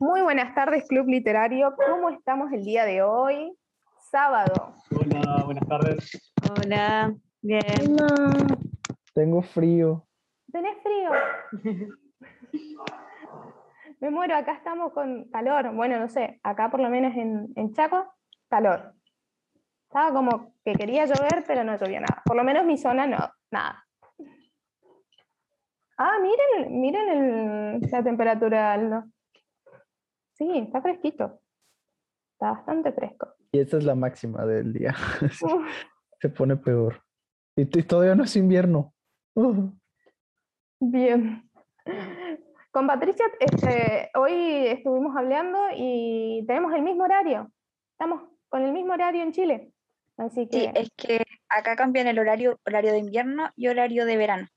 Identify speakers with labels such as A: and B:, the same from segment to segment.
A: Muy buenas tardes, Club Literario. ¿Cómo estamos el día de hoy? Sábado.
B: Hola, buenas tardes.
C: Hola, bien.
D: Tengo frío.
A: ¿Tenés frío? Me muero, acá estamos con calor. Bueno, no sé, acá por lo menos en, en Chaco, calor. Estaba como que quería llover, pero no llovía nada. Por lo menos mi zona no, nada. Ah, miren, miren el- la temperatura, Aldo. Sí, está fresquito. Está bastante fresco.
D: Y esta es la máxima del día. Se pone peor. Y, todavía no es invierno. Uh,
A: bien. Con Patricia, este, hoy estuvimos hablando y tenemos el mismo horario. Estamos con el mismo horario en Chile. Así que
C: Sí, es que acá cambian el horario, horario de invierno y horario de verano.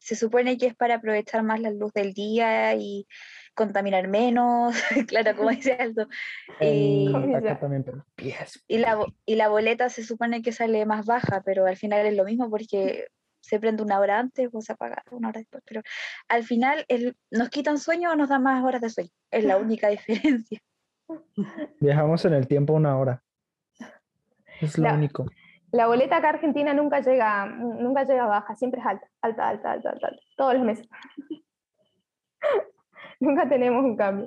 C: Se supone que es para aprovechar más la luz del día y contaminar menos, claro, como dice Aldo. Y,
D: pero pies.
C: y la, y la boleta se supone que sale más baja, pero al final es lo mismo porque se prende una hora antes o se apaga una hora después. Pero al final el- nos quitan sueño o nos dan más horas de sueño. Es la única diferencia.
D: Viajamos en el tiempo una hora. Es lo
A: La-
D: único.
A: La boleta acá argentina nunca llega, nunca llega baja, siempre es alta, alta, alta, alta, alta, alta, todos los meses. nunca tenemos un cambio.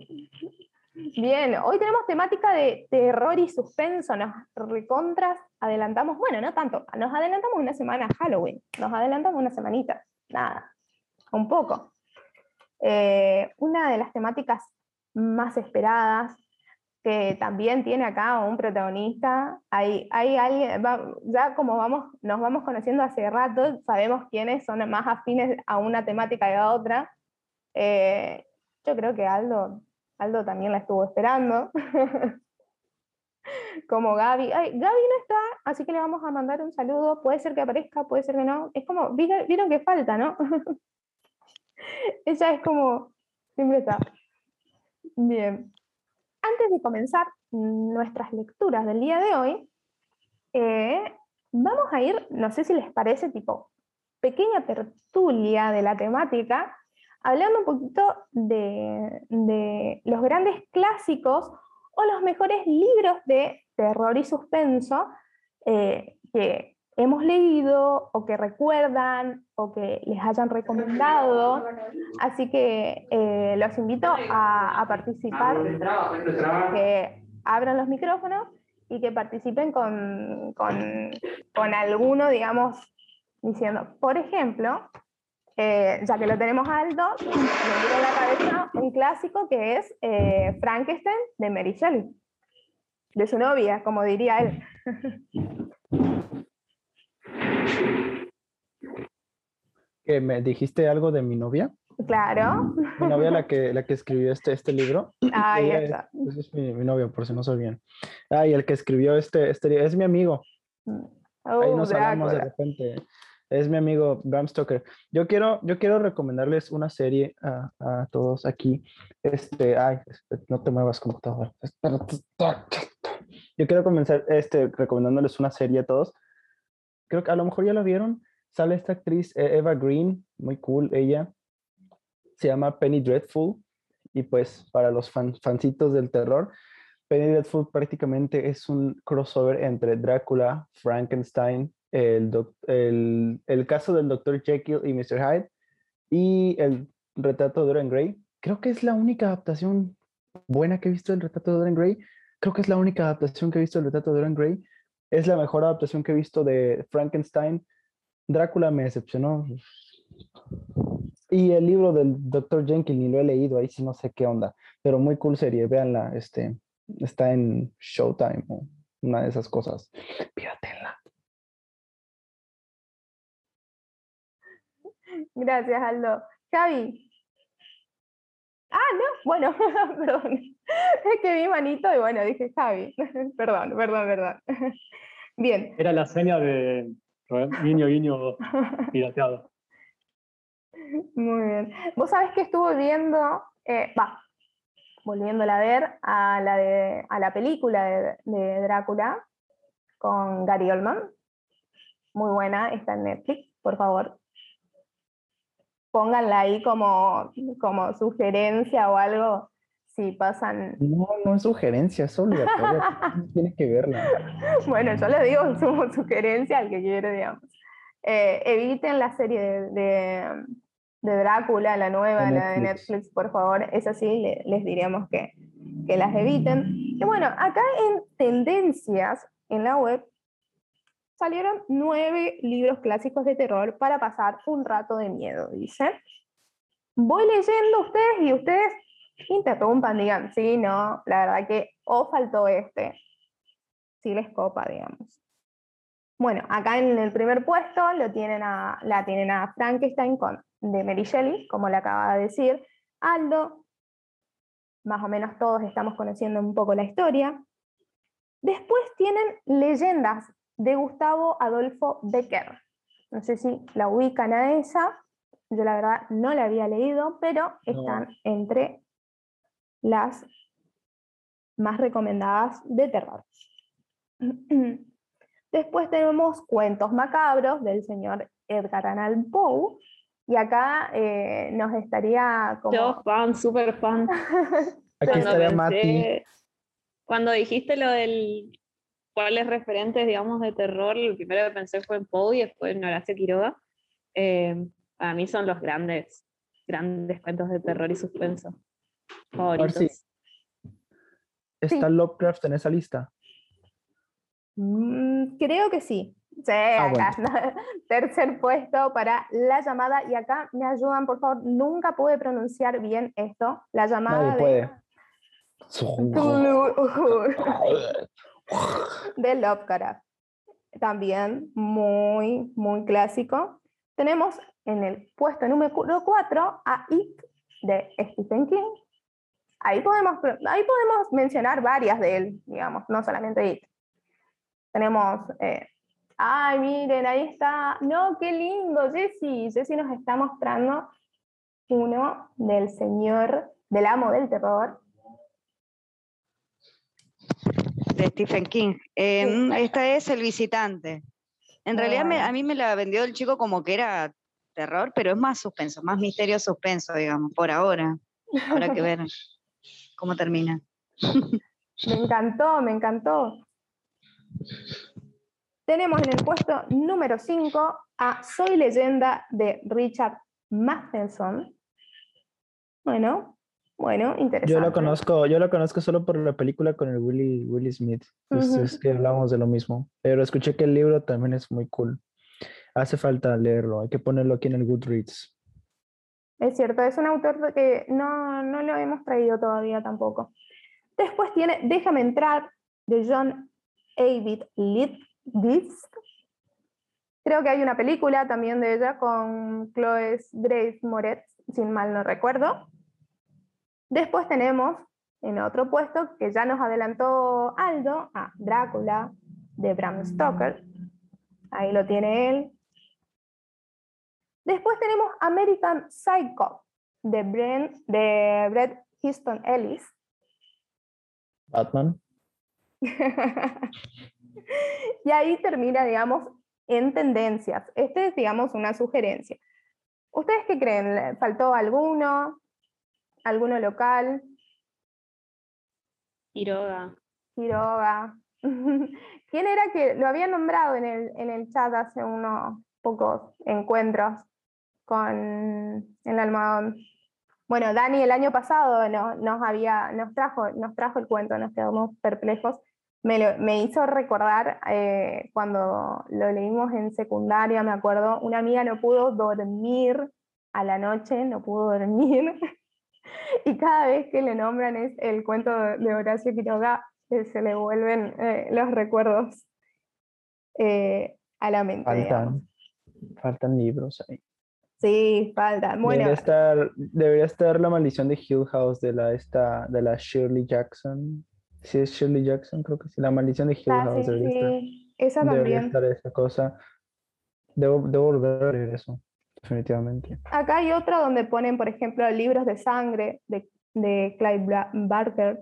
A: Bien, hoy tenemos temática de terror y suspenso, nos recontras adelantamos, bueno, no tanto, nos adelantamos una semana Halloween, nos adelantamos una semanita, nada, un poco. Eh, una de las temáticas más esperadas, que también tiene acá un protagonista, hay, hay alguien, ya como vamos, nos vamos conociendo hace rato, sabemos quiénes son más afines a una temática y a otra. Eh, yo creo que Aldo, Aldo también la estuvo esperando. como Gaby. Ay, Gaby no está, así que le vamos a mandar un saludo. Puede ser que aparezca, puede ser que no. Es como, vieron que falta, ¿no? Ella es como, siempre está. Bien. Antes de comenzar nuestras lecturas del día de hoy, eh, vamos a ir, no sé si les parece, tipo, pequeña tertulia de la temática, hablando un poquito de, los grandes clásicos o los mejores libros de terror y suspenso eh, que hemos leído o que recuerdan o que les hayan recomendado. Así que eh, los invito a, a participar, que abran los micrófonos y que participen con, con, con alguno, digamos, diciendo, por ejemplo, eh, ya que lo tenemos alto, me viene a la cabeza un clásico que es eh, Frankenstein de Mary Shelley, de su novia, como diría él.
D: ¿Que ¿Me dijiste algo de mi novia?
A: Claro,
D: Mi novia, la que, la que escribió este, este libro.
A: ahí
D: Ella es- es mi, mi novio, por si no sabían. Ah, y el que escribió este, este libro es mi amigo. Ahí
A: Oh,
D: nos hablamos de
A: Drácula.
D: repente. Es mi amigo Bram Stoker. Yo quiero, yo quiero recomendarles una serie a, a todos aquí. Este, ay, no te muevas computadora. Yo quiero comenzar este, recomendándoles una serie a todos. Creo que a lo mejor ya la vieron. Sale esta actriz eh, Eva Green, muy cool ella. Se llama Penny Dreadful. Y pues para los fan, fancitos del terror, Penny Dreadful prácticamente es un crossover entre Drácula, Frankenstein, el, doc- el, el caso del Dr. Jekyll y Mr. Hyde y el retrato de Dorian Gray. Creo que es la única adaptación buena que he visto del retrato de Dorian Gray. Creo que es la única adaptación que he visto del retrato de Dorian Gray. Es la mejor adaptación que he visto de Frankenstein. Drácula me decepcionó. Y el libro del Dr. Jekyll ni lo he leído, ahí sí no sé qué onda. Pero muy cool serie, véanla. Este, está en Showtime o una de esas cosas. Píratenla.
A: Gracias, Aldo. Javi. Ah, no, bueno, perdón. Es que vi manito y bueno, dije Javi. Perdón, perdón, perdón. Bien.
B: Era la seña de guiño, guiño pirateado.
A: Muy bien. Vos sabés que estuve viendo, eh, va, volviéndola a ver, a la, de, a la película de, de Drácula con Gary Oldman. Muy buena, está en Netflix, por favor. Pónganla ahí como, como sugerencia o algo si pasan...
D: No, no es sugerencia, es obligatorio. Tiene que verla.
A: Bueno, yo le digo como sugerencia al que quiere, digamos. Eh, eviten la serie de, de, de Drácula, la nueva, la de
D: Netflix.
A: Por favor. Es sí, le- les diríamos que, que las eviten. Y bueno, acá en tendencias en la web salieron nueve libros clásicos de terror para pasar un rato de miedo, dice. Voy leyendo ustedes y ustedes interrumpan, digan, sí, no, la verdad que o faltó este. Sí les copa, digamos. Bueno, acá en el primer puesto lo tienen a, la tienen a Frankenstein con, de Mary Shelley, como le acaba de decir. Aldo, más o menos todos estamos conociendo un poco la historia. Después tienen leyendas de Gustavo Adolfo Becker. No sé si la ubican a esa. Yo la verdad no la había leído, pero están entre las más recomendadas de terror. Después tenemos Cuentos Macabros del señor Edgar Allan Poe. Y acá eh, nos estaría como...
E: Yo fan, súper fan.
D: Aquí
E: Cuando
D: estaría
E: pensé-
D: Mati.
E: Cuando dijiste lo del cuáles referentes, digamos, de terror, lo primero que pensé fue en Poe y después en Horacio Quiroga. Eh, para mí son los grandes, grandes cuentos de terror y suspenso favoritos.
D: sí. ¿Está Lovecraft en esa lista?
A: Mm, creo que sí. Sí,
D: Ah,
A: acá. Tercer puesto para la llamada. Y acá me ayudan, por favor. Nunca pude pronunciar bien esto. La llamada
D: Nadie
A: de
D: puede.
A: de Lovecraft. También muy, muy clásico. Tenemos en el puesto número 4 a It de Stephen King. Ahí podemos, ahí podemos mencionar varias de él, digamos, no solamente It. Tenemos, eh, ay, miren, ahí está, no, qué lindo, Jessy. Jessy nos está mostrando uno del señor, del amo del terror,
F: de Stephen King. Eh, Esta es El Visitante. En realidad me- a mí me la vendió el chico como que era terror, pero es más suspenso, más misterio suspenso, digamos, por ahora. Habrá que ver cómo termina.
A: Me encantó, me encantó. Tenemos en el puesto número 5 a Soy leyenda de Richard Matheson. Bueno, bueno, interesante.
D: Yo lo conozco, yo lo conozco solo por la película con el Willy, Willy Smith. Es,
A: Ujú.
D: es que hablamos de lo mismo. Pero escuché que el libro también es muy cool. Hace falta leerlo, hay que ponerlo aquí en el Goodreads.
A: Es cierto, es un autor que no, no lo hemos traído todavía tampoco. Después tiene Déjame entrar de John David Litvis. Creo que hay una película también de ella con Chloe Grace Moretz, sin mal no recuerdo. Después tenemos en otro puesto que ya nos adelantó Aldo, a Drácula de Bram Stoker. Ahí lo tiene él. Después tenemos American Psycho de, Bren, de Bret Easton Ellis.
D: Batman.
A: y ahí termina, digamos, en tendencias. Este es, digamos, una sugerencia. ¿Ustedes qué creen? ¿Le ¿Faltó alguno? ¿Alguno local?
E: Quiroga.
A: Quiroga. ¿Quién era que lo había nombrado en el, en el chat hace unos pocos encuentros con el almohadón? Bueno, Dani el año pasado no- nos, había, nos, trajo, nos trajo el cuento, nos quedamos perplejos. Me, lo- me hizo recordar eh, cuando lo leímos en secundaria, me acuerdo, una amiga no pudo dormir a la noche, no pudo dormir. y cada vez que le nombran es el cuento de Horacio Quiroga, eh, se le vuelven eh, los recuerdos eh, a la mente.
D: Faltan, faltan libros ahí.
A: Sí, falta. Bueno,
D: Debería estar, debería estar la maldición de Hill House de la esta, de la Shirley Jackson. Sí, es Shirley Jackson, creo que sí. La maldición de Hill
A: ah,
D: House
A: sí,
D: debería estar.
A: esa
D: Debería
A: también.
D: estar esa cosa. Debo, debo volver a leer eso, definitivamente.
A: Acá hay otro donde ponen, por ejemplo, libros de sangre de, de Clive Barker.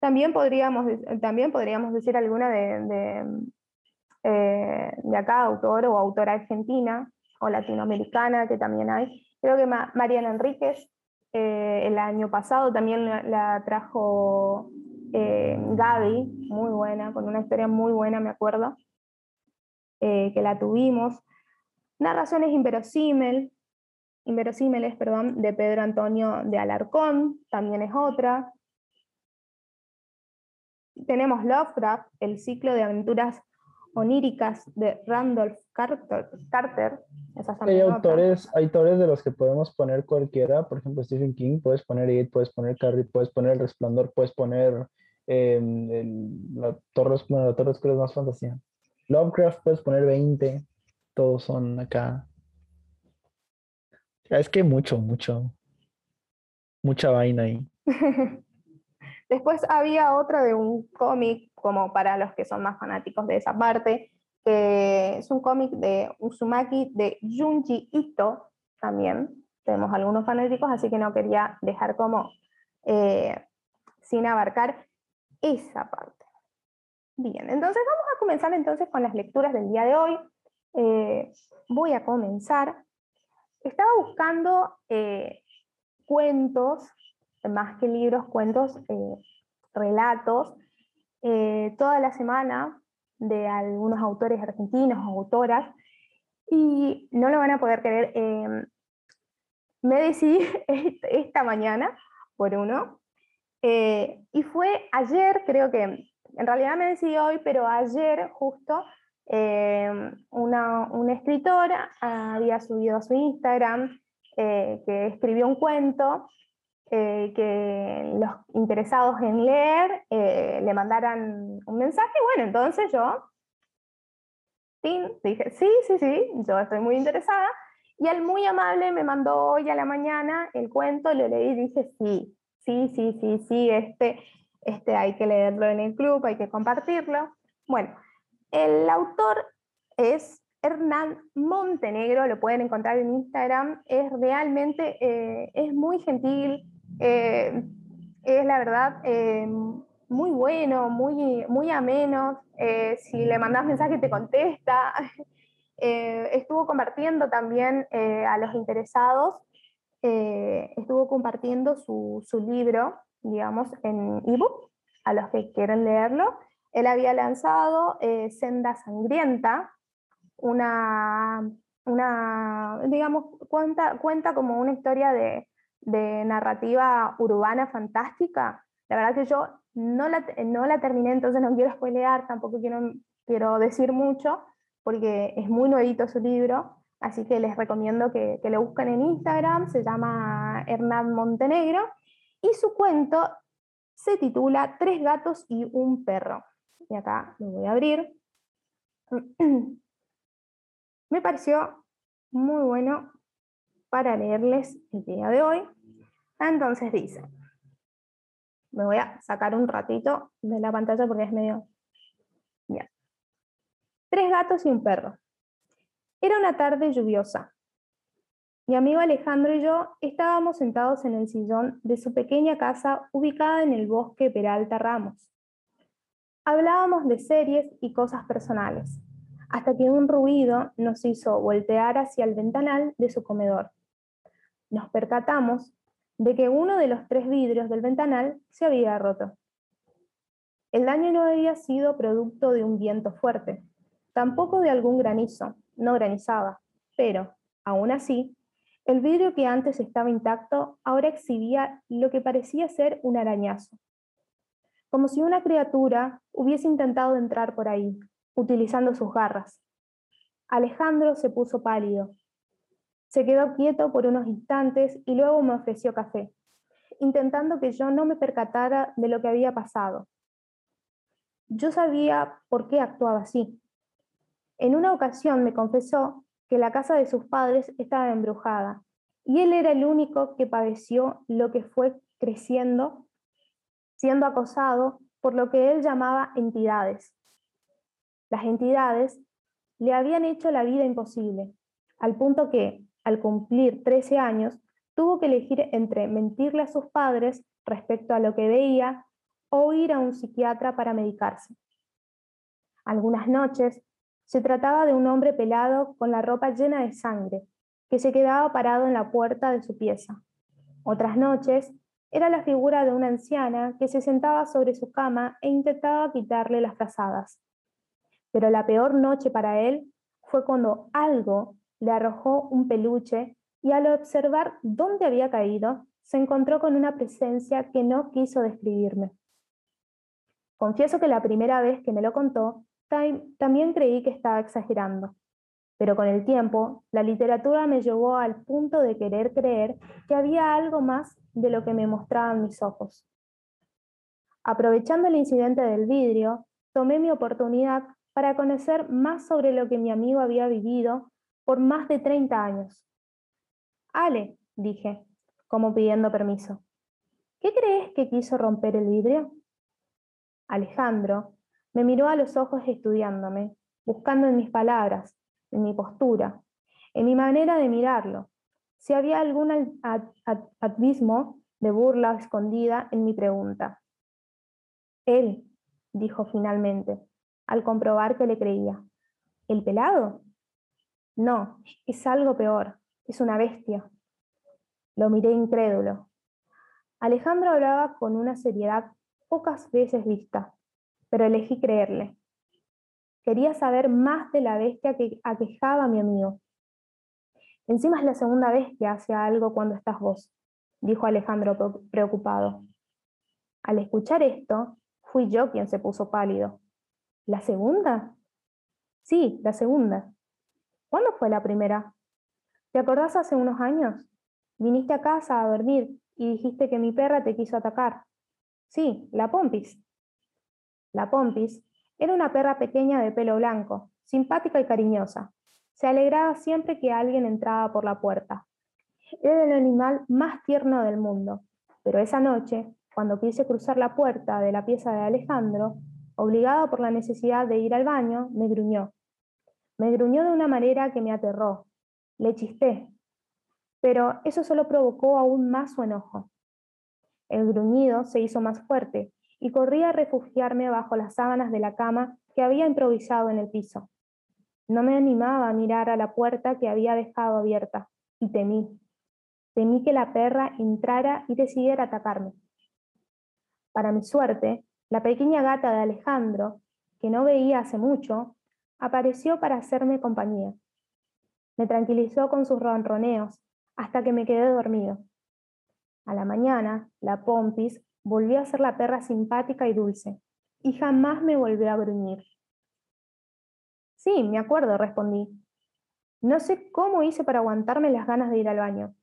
A: También podríamos, también podríamos decir alguna de, de, eh, de acá, autor o autora argentina o latinoamericana, que también hay. Creo que Ma- Mariana Enríquez eh, el año pasado también la, la trajo eh, Gaby, muy buena, con una historia muy buena, me acuerdo, eh, que la tuvimos. Narraciones inverosímil, inverosímiles, perdón, de Pedro Antonio de Alarcón, también es otra. Tenemos Lovecraft, el ciclo de aventuras oníricas de Randolph Carter. Carter.
D: Hay autores, hay autores de los que podemos poner cualquiera, por ejemplo Stephen King, puedes poner It, puedes poner Carrie, puedes poner El Resplandor, puedes poner em, el- la Torre Oscura, la Torre Oscura es más fantasía. Lovecraft puedes poner 20, todos son acá. Es que mucho, mucho, mucha vaina ahí.
A: Después había otra de un cómic, como para los que son más fanáticos de esa parte, que es un cómic de Uzumaki de Junji Ito también. Tenemos algunos fanáticos, así que no quería dejar como eh, sin abarcar esa parte. Bien, entonces vamos a comenzar entonces con las lecturas del día de hoy. Eh, voy a comenzar. Estaba buscando eh, cuentos, más que libros, cuentos, eh, relatos, eh, toda la semana de algunos autores argentinos o autoras, y no lo van a poder creer. eh, me decidí est- esta mañana por uno, eh, y fue ayer, creo que, en realidad me decidí hoy, pero ayer justo eh, una, una escritora había subido a su Instagram eh, que escribió un cuento eh, que los interesados en leer eh, le mandaran un mensaje. Bueno, entonces yo tin, dije, sí, sí, sí, yo estoy muy interesada. Y él muy amable me mandó hoy a la mañana el cuento, lo leí y dije, sí, sí, sí, sí, sí, este, este hay que leerlo en el club, hay que compartirlo. Bueno, el autor es Hernán Montenegro, lo pueden encontrar en Instagram, es realmente, eh, es muy gentil, eh, es la verdad eh, muy bueno, muy, muy ameno, eh, si le mandas mensaje te contesta, estuvo compartiendo también a los interesados, estuvo compartiendo su, su libro, digamos, en ebook, a los que quieren leerlo. Él había lanzado Senda Sangrienta, una, una digamos, cuenta, cuenta como una historia de, de narrativa urbana fantástica. La verdad que yo no la, no la terminé, entonces no quiero spoilear, tampoco quiero, quiero decir mucho, porque es muy nuevito su libro, así que les recomiendo que, que lo busquen en Instagram, se llama Hernán Montenegro, y su cuento se titula Tres gatos y un perro. Y acá lo voy a abrir. Me pareció muy bueno para leerles el día de hoy. Entonces dice, me voy a sacar un ratito de la pantalla porque es medio... Tres gatos y un perro. Era una tarde lluviosa. Mi amigo Alejandro y yo estábamos sentados en el sillón de su pequeña casa ubicada en el bosque Peralta Ramos. Hablábamos de series y cosas personales, hasta que un ruido nos hizo voltear hacia el ventanal de su comedor. Nos percatamos de que uno de los tres vidrios del ventanal se había roto. El daño no había sido producto de un viento fuerte, tampoco de algún granizo, no granizaba, pero, aún así, el vidrio que antes estaba intacto ahora exhibía lo que parecía ser un arañazo, como si una criatura hubiese intentado entrar por ahí, utilizando sus garras. Alejandro se puso pálido. Se quedó quieto por unos instantes y luego me ofreció café, intentando que yo no me percatara de lo que había pasado. Yo sabía por qué actuaba así. En una ocasión me confesó que la casa de sus padres estaba embrujada y él era el único que padeció lo que fue creciendo, siendo acosado por lo que él llamaba entidades. Las entidades le habían hecho la vida imposible, al punto que, al cumplir 13 años, tuvo que elegir entre mentirle a sus padres respecto a lo que veía o ir a un psiquiatra para medicarse. Algunas noches se trataba de un hombre pelado con la ropa llena de sangre, que se quedaba parado en la puerta de su pieza, Otras noches era la figura de una anciana que se sentaba sobre su cama e intentaba quitarle las frazadas. Pero la peor noche para él fue cuando algo le arrojó un peluche y al observar dónde había caído, se encontró con una presencia que no quiso describirme. Confieso que la primera vez que me lo contó, también creí que estaba exagerando, pero con el tiempo, la literatura me llevó al punto de querer creer que había algo más de lo que me mostraban mis ojos. Aprovechando el incidente del vidrio, tomé mi oportunidad para conocer más sobre lo que mi amigo había vivido por más de 30 años. Ale, dije, como pidiendo permiso, ¿qué crees que quiso romper el vidrio? Alejandro me miró a los ojos estudiándome, buscando en mis palabras, en mi postura, en mi manera de mirarlo, si había algún abismo de burla escondida en mi pregunta. Él, dijo finalmente, al comprobar que le creía. ¿El pelado? No, es algo peor, es una bestia. Lo miré incrédulo. Alejandro hablaba con una seriedad pocas veces vista, pero elegí creerle. Quería saber más de la bestia que aquejaba a mi amigo. Encima es la segunda vez que hace algo cuando estás vos, dijo Alejandro preocupado. Al escuchar esto, fui yo quien se puso pálido. ¿La segunda? Sí, la segunda. ¿Cuándo fue la primera? ¿Te acordás hace unos años? Viniste a casa a dormir y dijiste que mi perra te quiso atacar. Sí, la Pompis. La Pompis era una perra pequeña de pelo blanco, simpática y cariñosa. Se alegraba siempre que alguien entraba por la puerta. Era el animal más tierno del mundo, pero esa noche, cuando quise cruzar la puerta de la pieza de Alejandro, obligado por la necesidad de ir al baño, me gruñó. Me gruñó de una manera que me aterró. Le chisté, pero eso solo provocó aún más su enojo. El gruñido se hizo más fuerte y corrí a refugiarme bajo las sábanas de la cama que había improvisado en el piso. No me animaba a mirar a la puerta que había dejado abierta y temí. Temí que la perra entrara y decidiera atacarme. Para mi suerte, la pequeña gata de Alejandro, que no veía hace mucho, apareció para hacerme compañía. Me tranquilizó con sus ronroneos hasta que me quedé dormido. A la mañana, la Pompis volvió a ser la perra simpática y dulce, y jamás me volvió a gruñir. Sí, me acuerdo, respondí. No sé cómo hice para aguantarme las ganas de ir al baño.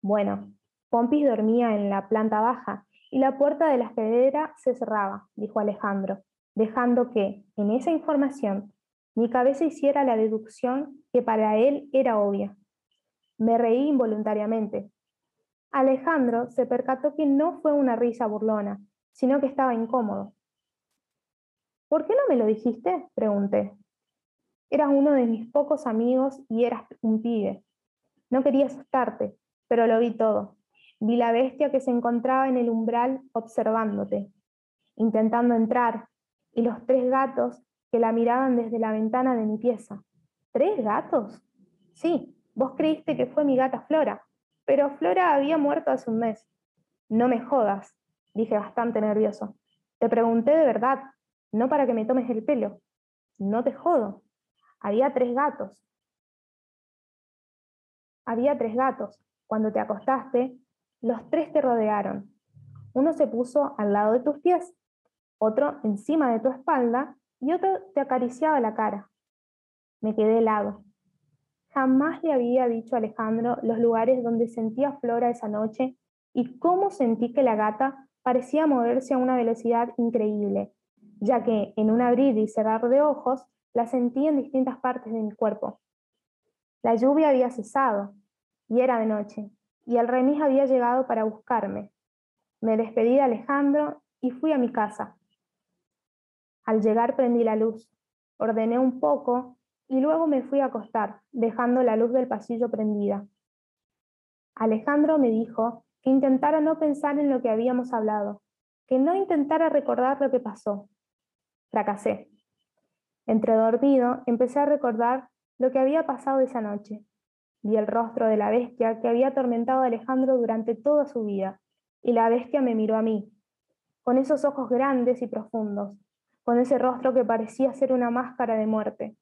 A: Bueno, Pompis dormía en la planta baja y la puerta de la escalera se cerraba, dijo Alejandro, dejando que, en esa información, mi cabeza hiciera la deducción que para él era obvia. Me reí involuntariamente. Alejandro se percató que no fue una risa burlona, sino que estaba incómodo. ¿Por qué no me lo dijiste? pregunté. Eras uno de mis pocos amigos y eras un pibe. No quería asustarte, pero lo vi todo. Vi la bestia que se encontraba en el umbral observándote, intentando entrar, y los tres gatos que la miraban desde la ventana de mi pieza. ¿Tres gatos? Sí, Vos creíste que fue mi gata Flora, pero Flora había muerto hace un mes. No me jodas, dije bastante nervioso. Te pregunté de verdad, no para que me tomes el pelo. No te jodo. Había tres gatos. Había tres gatos. Cuando te acostaste, los tres te rodearon. Uno se puso al lado de tus pies, otro encima de tu espalda y otro te acariciaba la cara. Me quedé helado. Jamás le había dicho a Alejandro los lugares donde sentía Flora esa noche y cómo sentí que la gata parecía moverse a una velocidad increíble, ya que en un abrir y cerrar de ojos la sentí en distintas partes de mi cuerpo. La lluvia había cesado y era de noche, y el remis había llegado para buscarme. Me despedí de Alejandro y fui a mi casa. Al llegar prendí la luz, ordené un poco y luego me fui a acostar, dejando la luz del pasillo prendida. Alejandro me dijo que intentara no pensar en lo que habíamos hablado, que no intentara recordar lo que pasó. Fracasé. Entre dormido, empecé a recordar lo que había pasado esa noche. Vi el rostro de la bestia que había atormentado a Alejandro durante toda su vida, y la bestia me miró a mí, con esos ojos grandes y profundos, con ese rostro que parecía ser una máscara de muerte.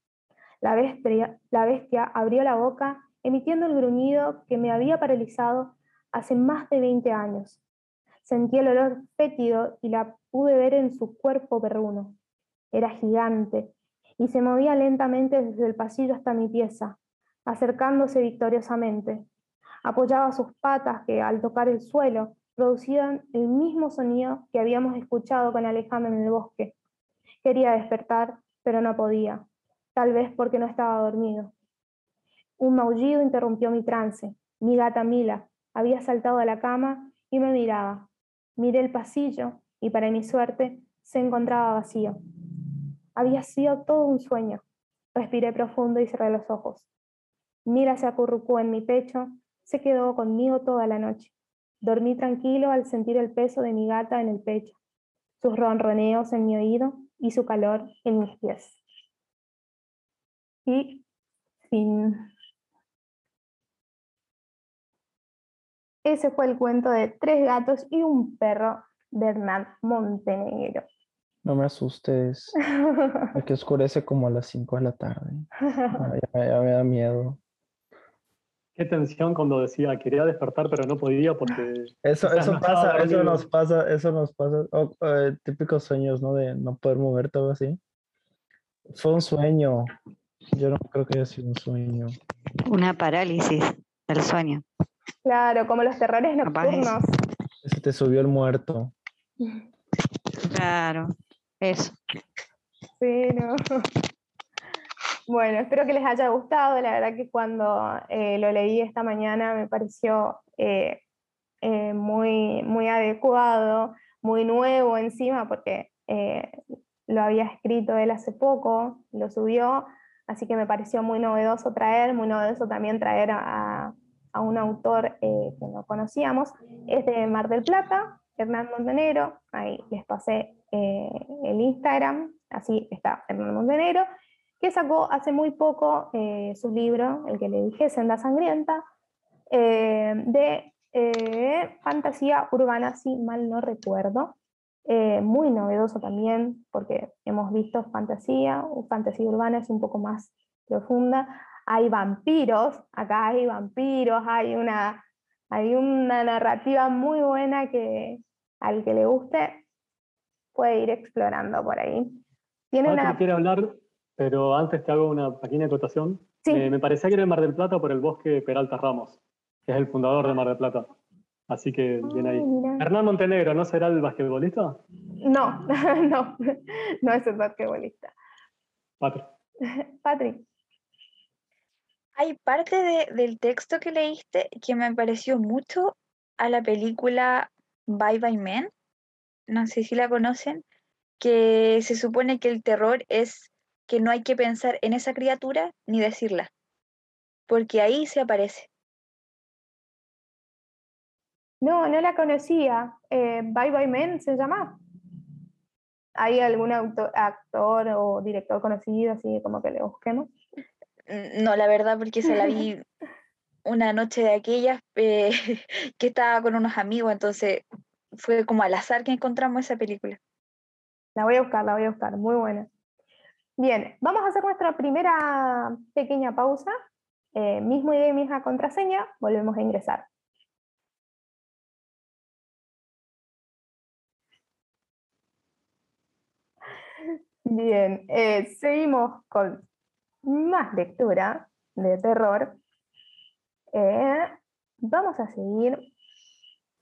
A: La bestia, abrió la boca, emitiendo el gruñido que me había paralizado hace más de 20 años. Sentí el olor fétido y la pude ver en su cuerpo perruno. Era gigante y se movía lentamente desde el pasillo hasta mi pieza, acercándose victoriosamente. Apoyaba sus patas que, al tocar el suelo, producían el mismo sonido que habíamos escuchado con Alejandro en el bosque. Quería despertar, pero no podía, tal vez porque no estaba dormido. Un maullido interrumpió mi trance. Mi gata Mila había saltado a la cama y me miraba. Miré el pasillo y para mi suerte se encontraba vacío. Había sido todo un sueño. Respiré profundo y cerré los ojos. Mira se acurrucó en mi pecho, se quedó conmigo toda la noche. Dormí tranquilo al sentir el peso de mi gata en el pecho, sus ronroneos en mi oído y su calor en mis pies. Y fin. Ese fue el cuento de tres gatos y un perro de Hernán Montenegro.
D: No me asustes, que oscurece como a las 5 de la tarde. ya me da miedo.
B: Qué tensión cuando decía quería despertar pero no podía porque...
D: Eso, eso pasa, eso nos pasa, eso nos pasa. Eh, típicos sueños, ¿no? De no poder mover todo así. Fue un sueño. Yo no creo que haya sido un sueño.
F: Una parálisis del sueño.
A: Claro, como los terrores nocturnos.
D: Se te subió el muerto.
F: Claro, eso.
A: Sí, no. Bueno, espero que les haya gustado. La verdad que cuando eh, lo leí esta mañana me pareció eh, eh, muy, muy adecuado, muy nuevo encima, porque lo había escrito él hace poco, lo subió, así que me pareció muy novedoso traer, muy novedoso también traer a, a un autor que no conocíamos. Es de Mar del Plata, Hernán Montenegro, ahí les pasé el Instagram, así está Hernán Montenegro que sacó hace muy poco eh, su libro, el que le dije, Senda Sangrienta, eh, de eh, fantasía urbana, si mal no recuerdo. muy novedoso también, porque hemos visto fantasía, fantasía urbana es un poco más profunda. Hay vampiros, acá hay vampiros, hay una, hay una narrativa muy buena que al que le guste puede ir explorando por ahí.
B: Tiene una... quiere hablar pero antes te hago una pequeña acotación. me parecía que era de Mar del Plata por el bosque Peralta Ramos, que es el fundador de Mar del Plata. Así que bien ahí. Hernán Montenegro, ¿no será el basquetbolista?
A: No, no, no es el basquetbolista.
B: Patrick.
A: Patrick.
C: Hay parte del texto que leíste que me pareció mucho a la película Bye Bye Men. No sé si la conocen, que se supone que el terror es que no hay que pensar en esa criatura ni decirla, porque ahí se aparece.
A: No, no la conocía. Eh, Bye Bye Men se llama. ¿Hay algún actor o director conocido así como que le busquemos?
C: No, la verdad, porque se la vi una noche de aquellas eh, que estaba con unos amigos, entonces fue como al azar que encontramos esa película.
A: La voy a buscar, la voy a buscar, muy buena. Bien, vamos a hacer nuestra primera pequeña pausa. Eh, mismo ID, misma contraseña, volvemos a ingresar. Bien, eh, seguimos con más lectura de terror. Eh, vamos a seguir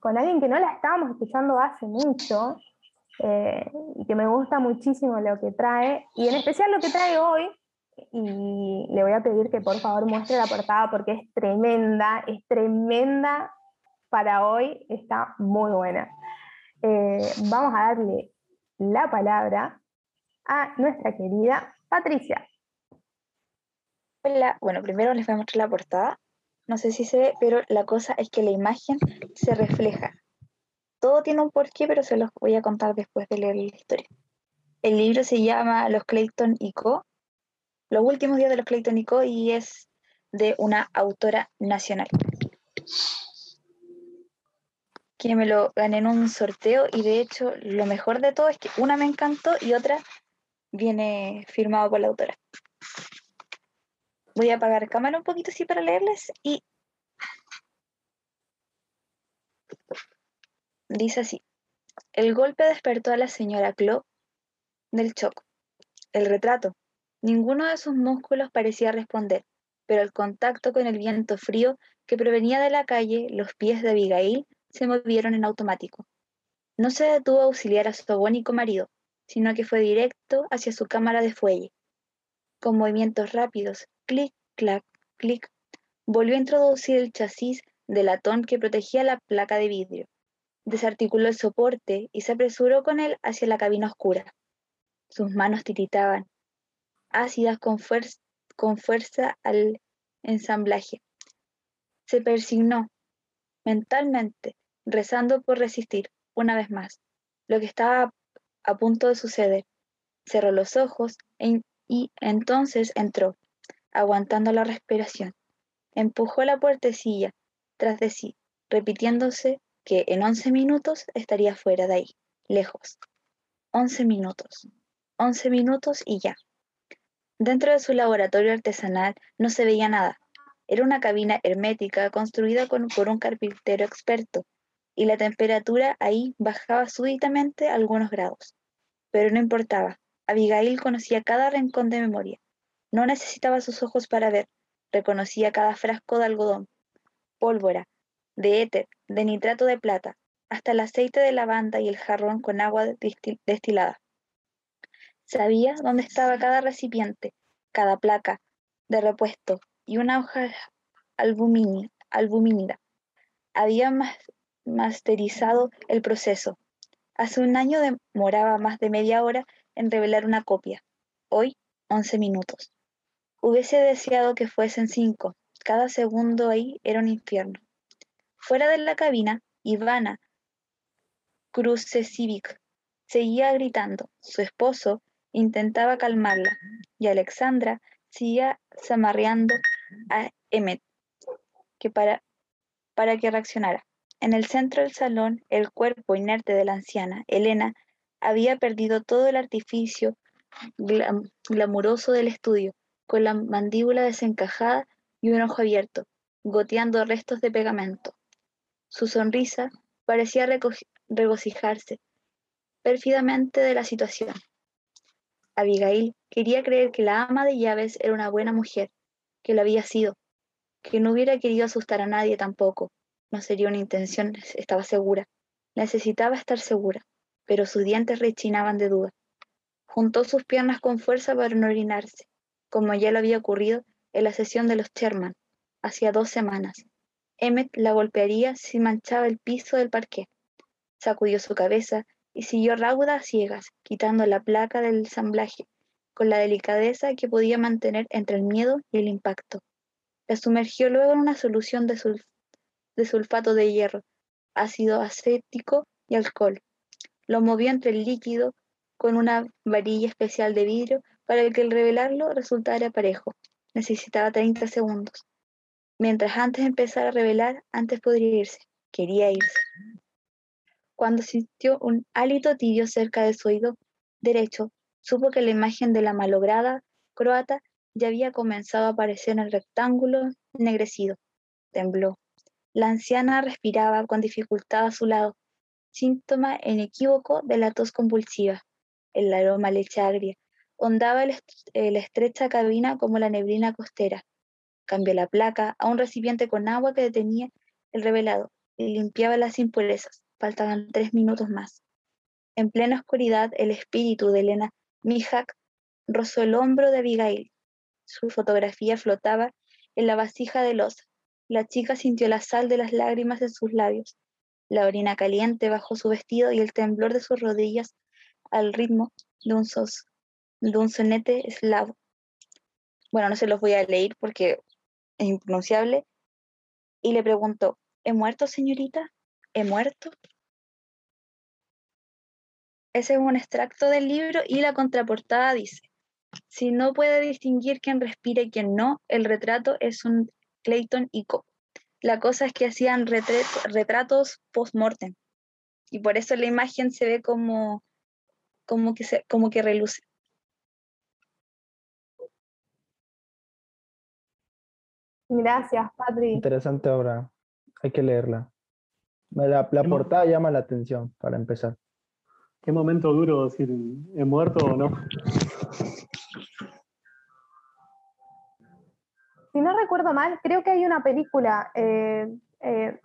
A: con alguien que no la estábamos escuchando hace mucho, eh, y que me gusta muchísimo lo que trae, y en especial lo que trae hoy, y le voy a pedir que por favor muestre la portada porque es tremenda, es tremenda para hoy, está muy buena. Eh, vamos a darle la palabra a nuestra querida Patricia.
C: Hola, bueno, primero les voy a mostrar la portada. No sé si se ve, pero la cosa es que la imagen se refleja todo tiene un porqué, pero se los voy a contar después de leer la historia. El libro se llama Los Clayton y Co. Los últimos días de los Clayton y Co. y es de una autora nacional. Que me lo gané en un sorteo y de hecho lo mejor de todo es que una me encantó y otra viene firmado por la autora. Voy a apagar cámara un poquito así para leerles y dice así. El golpe despertó a la señora Clo del shock. El retrato. Ninguno de sus músculos parecía responder, pero al contacto con el viento frío que provenía de la calle, los pies de Abigail se movieron en automático. No se detuvo a auxiliar a su agónico marido, sino que fue directo hacia su cámara de fuelle. Con movimientos rápidos, clic, clac, clic, volvió a introducir el chasis de latón que protegía la placa de vidrio. Desarticuló el soporte y se apresuró con él hacia la cabina oscura. Sus manos tiritaban, ácidas con, con fuerza al ensamblaje. Se persignó mentalmente, rezando por resistir una vez más lo que estaba a punto de suceder. Cerró los ojos y entonces entró, aguantando la respiración. Empujó la puertecilla tras de sí, repitiéndose que en once minutos estaría fuera de ahí, lejos. Once minutos. 11 minutos y ya. Dentro de su laboratorio artesanal no se veía nada. Era una cabina hermética construida por un carpintero experto, y la temperatura ahí bajaba súbitamente algunos grados. Pero no importaba. Abigail conocía cada rincón de memoria. No necesitaba sus ojos para ver. Reconocía cada frasco de algodón, pólvora, de éter, de nitrato de plata, hasta el aceite de lavanda y el jarrón con agua destilada. Sabía dónde estaba cada recipiente, cada placa de repuesto y una hoja albumínida. Había masterizado el proceso. Hace un año demoraba más de media hora en revelar una copia. Hoy, 11 minutos. Hubiese deseado que fuesen cinco. Cada segundo ahí era un infierno. Fuera de la cabina, Ivana Civic seguía gritando. Su esposo intentaba calmarla y Alexandra seguía zamarreando a Emmet que para, para que reaccionara. En el centro del salón, el cuerpo inerte de la anciana, Elena, había perdido todo el artificio glamuroso del estudio, con la mandíbula desencajada y un ojo abierto, goteando restos de pegamento. Su sonrisa parecía regocijarse pérfidamente de la situación. Abigail quería creer que la ama de llaves era una buena mujer, que lo había sido, que no hubiera querido asustar a nadie tampoco. No sería una intención, estaba segura. Necesitaba estar segura, pero sus dientes rechinaban de duda. Juntó sus piernas con fuerza para no orinarse, como ya le había ocurrido en la sesión de los Sherman, hacía dos semanas. Emmet la golpearía si manchaba el piso del parque. Sacudió su cabeza y siguió rauda a ciegas, quitando la placa del ensamblaje, con la delicadeza que podía mantener entre el miedo y el impacto. La sumergió luego en una solución de, de sulfato de hierro, ácido acético y alcohol. Lo movió entre el líquido con una varilla especial de vidrio para que el revelarlo resultara parejo. Necesitaba 30 segundos. Mientras antes de empezar a revelar, antes podría irse. Quería irse cuando sintió un hálito tibio cerca de su oído derecho, supo que la imagen de la malograda croata ya había comenzado a aparecer en el rectángulo ennegrecido. Tembló. La anciana respiraba con dificultad a su lado, síntoma inequívoco de la tos convulsiva. El aroma leche agria ondaba la estrecha cabina como la neblina costera. Cambió la placa a un recipiente con agua que detenía el revelado y limpiaba las impurezas. Faltaban tres minutos más. En plena oscuridad, el espíritu de Elena Mijak rozó el hombro de Abigail. Su fotografía flotaba en la vasija de losa. La chica sintió la sal de las lágrimas en sus labios, la orina caliente bajo su vestido y el temblor de sus rodillas al ritmo de un, de un sonete eslavo. Bueno, no se los voy a leer porque es impronunciable. Y le preguntó, ¿he muerto, señorita? ¿He muerto? Ese es un extracto del libro y la contraportada dice, Si no puede distinguir quién respira y quién no, el retrato es un Clayton y Co. La cosa es que hacían retratos post-mortem y por eso la imagen se ve como, como, que, se, como que reluce.
A: Gracias, Patri.
D: Interesante obra. Hay que leerla. La, la portada llama la atención, para empezar.
B: Qué momento duro decir, ¿he muerto o no?
A: Si no recuerdo mal, creo que hay una película eh, eh,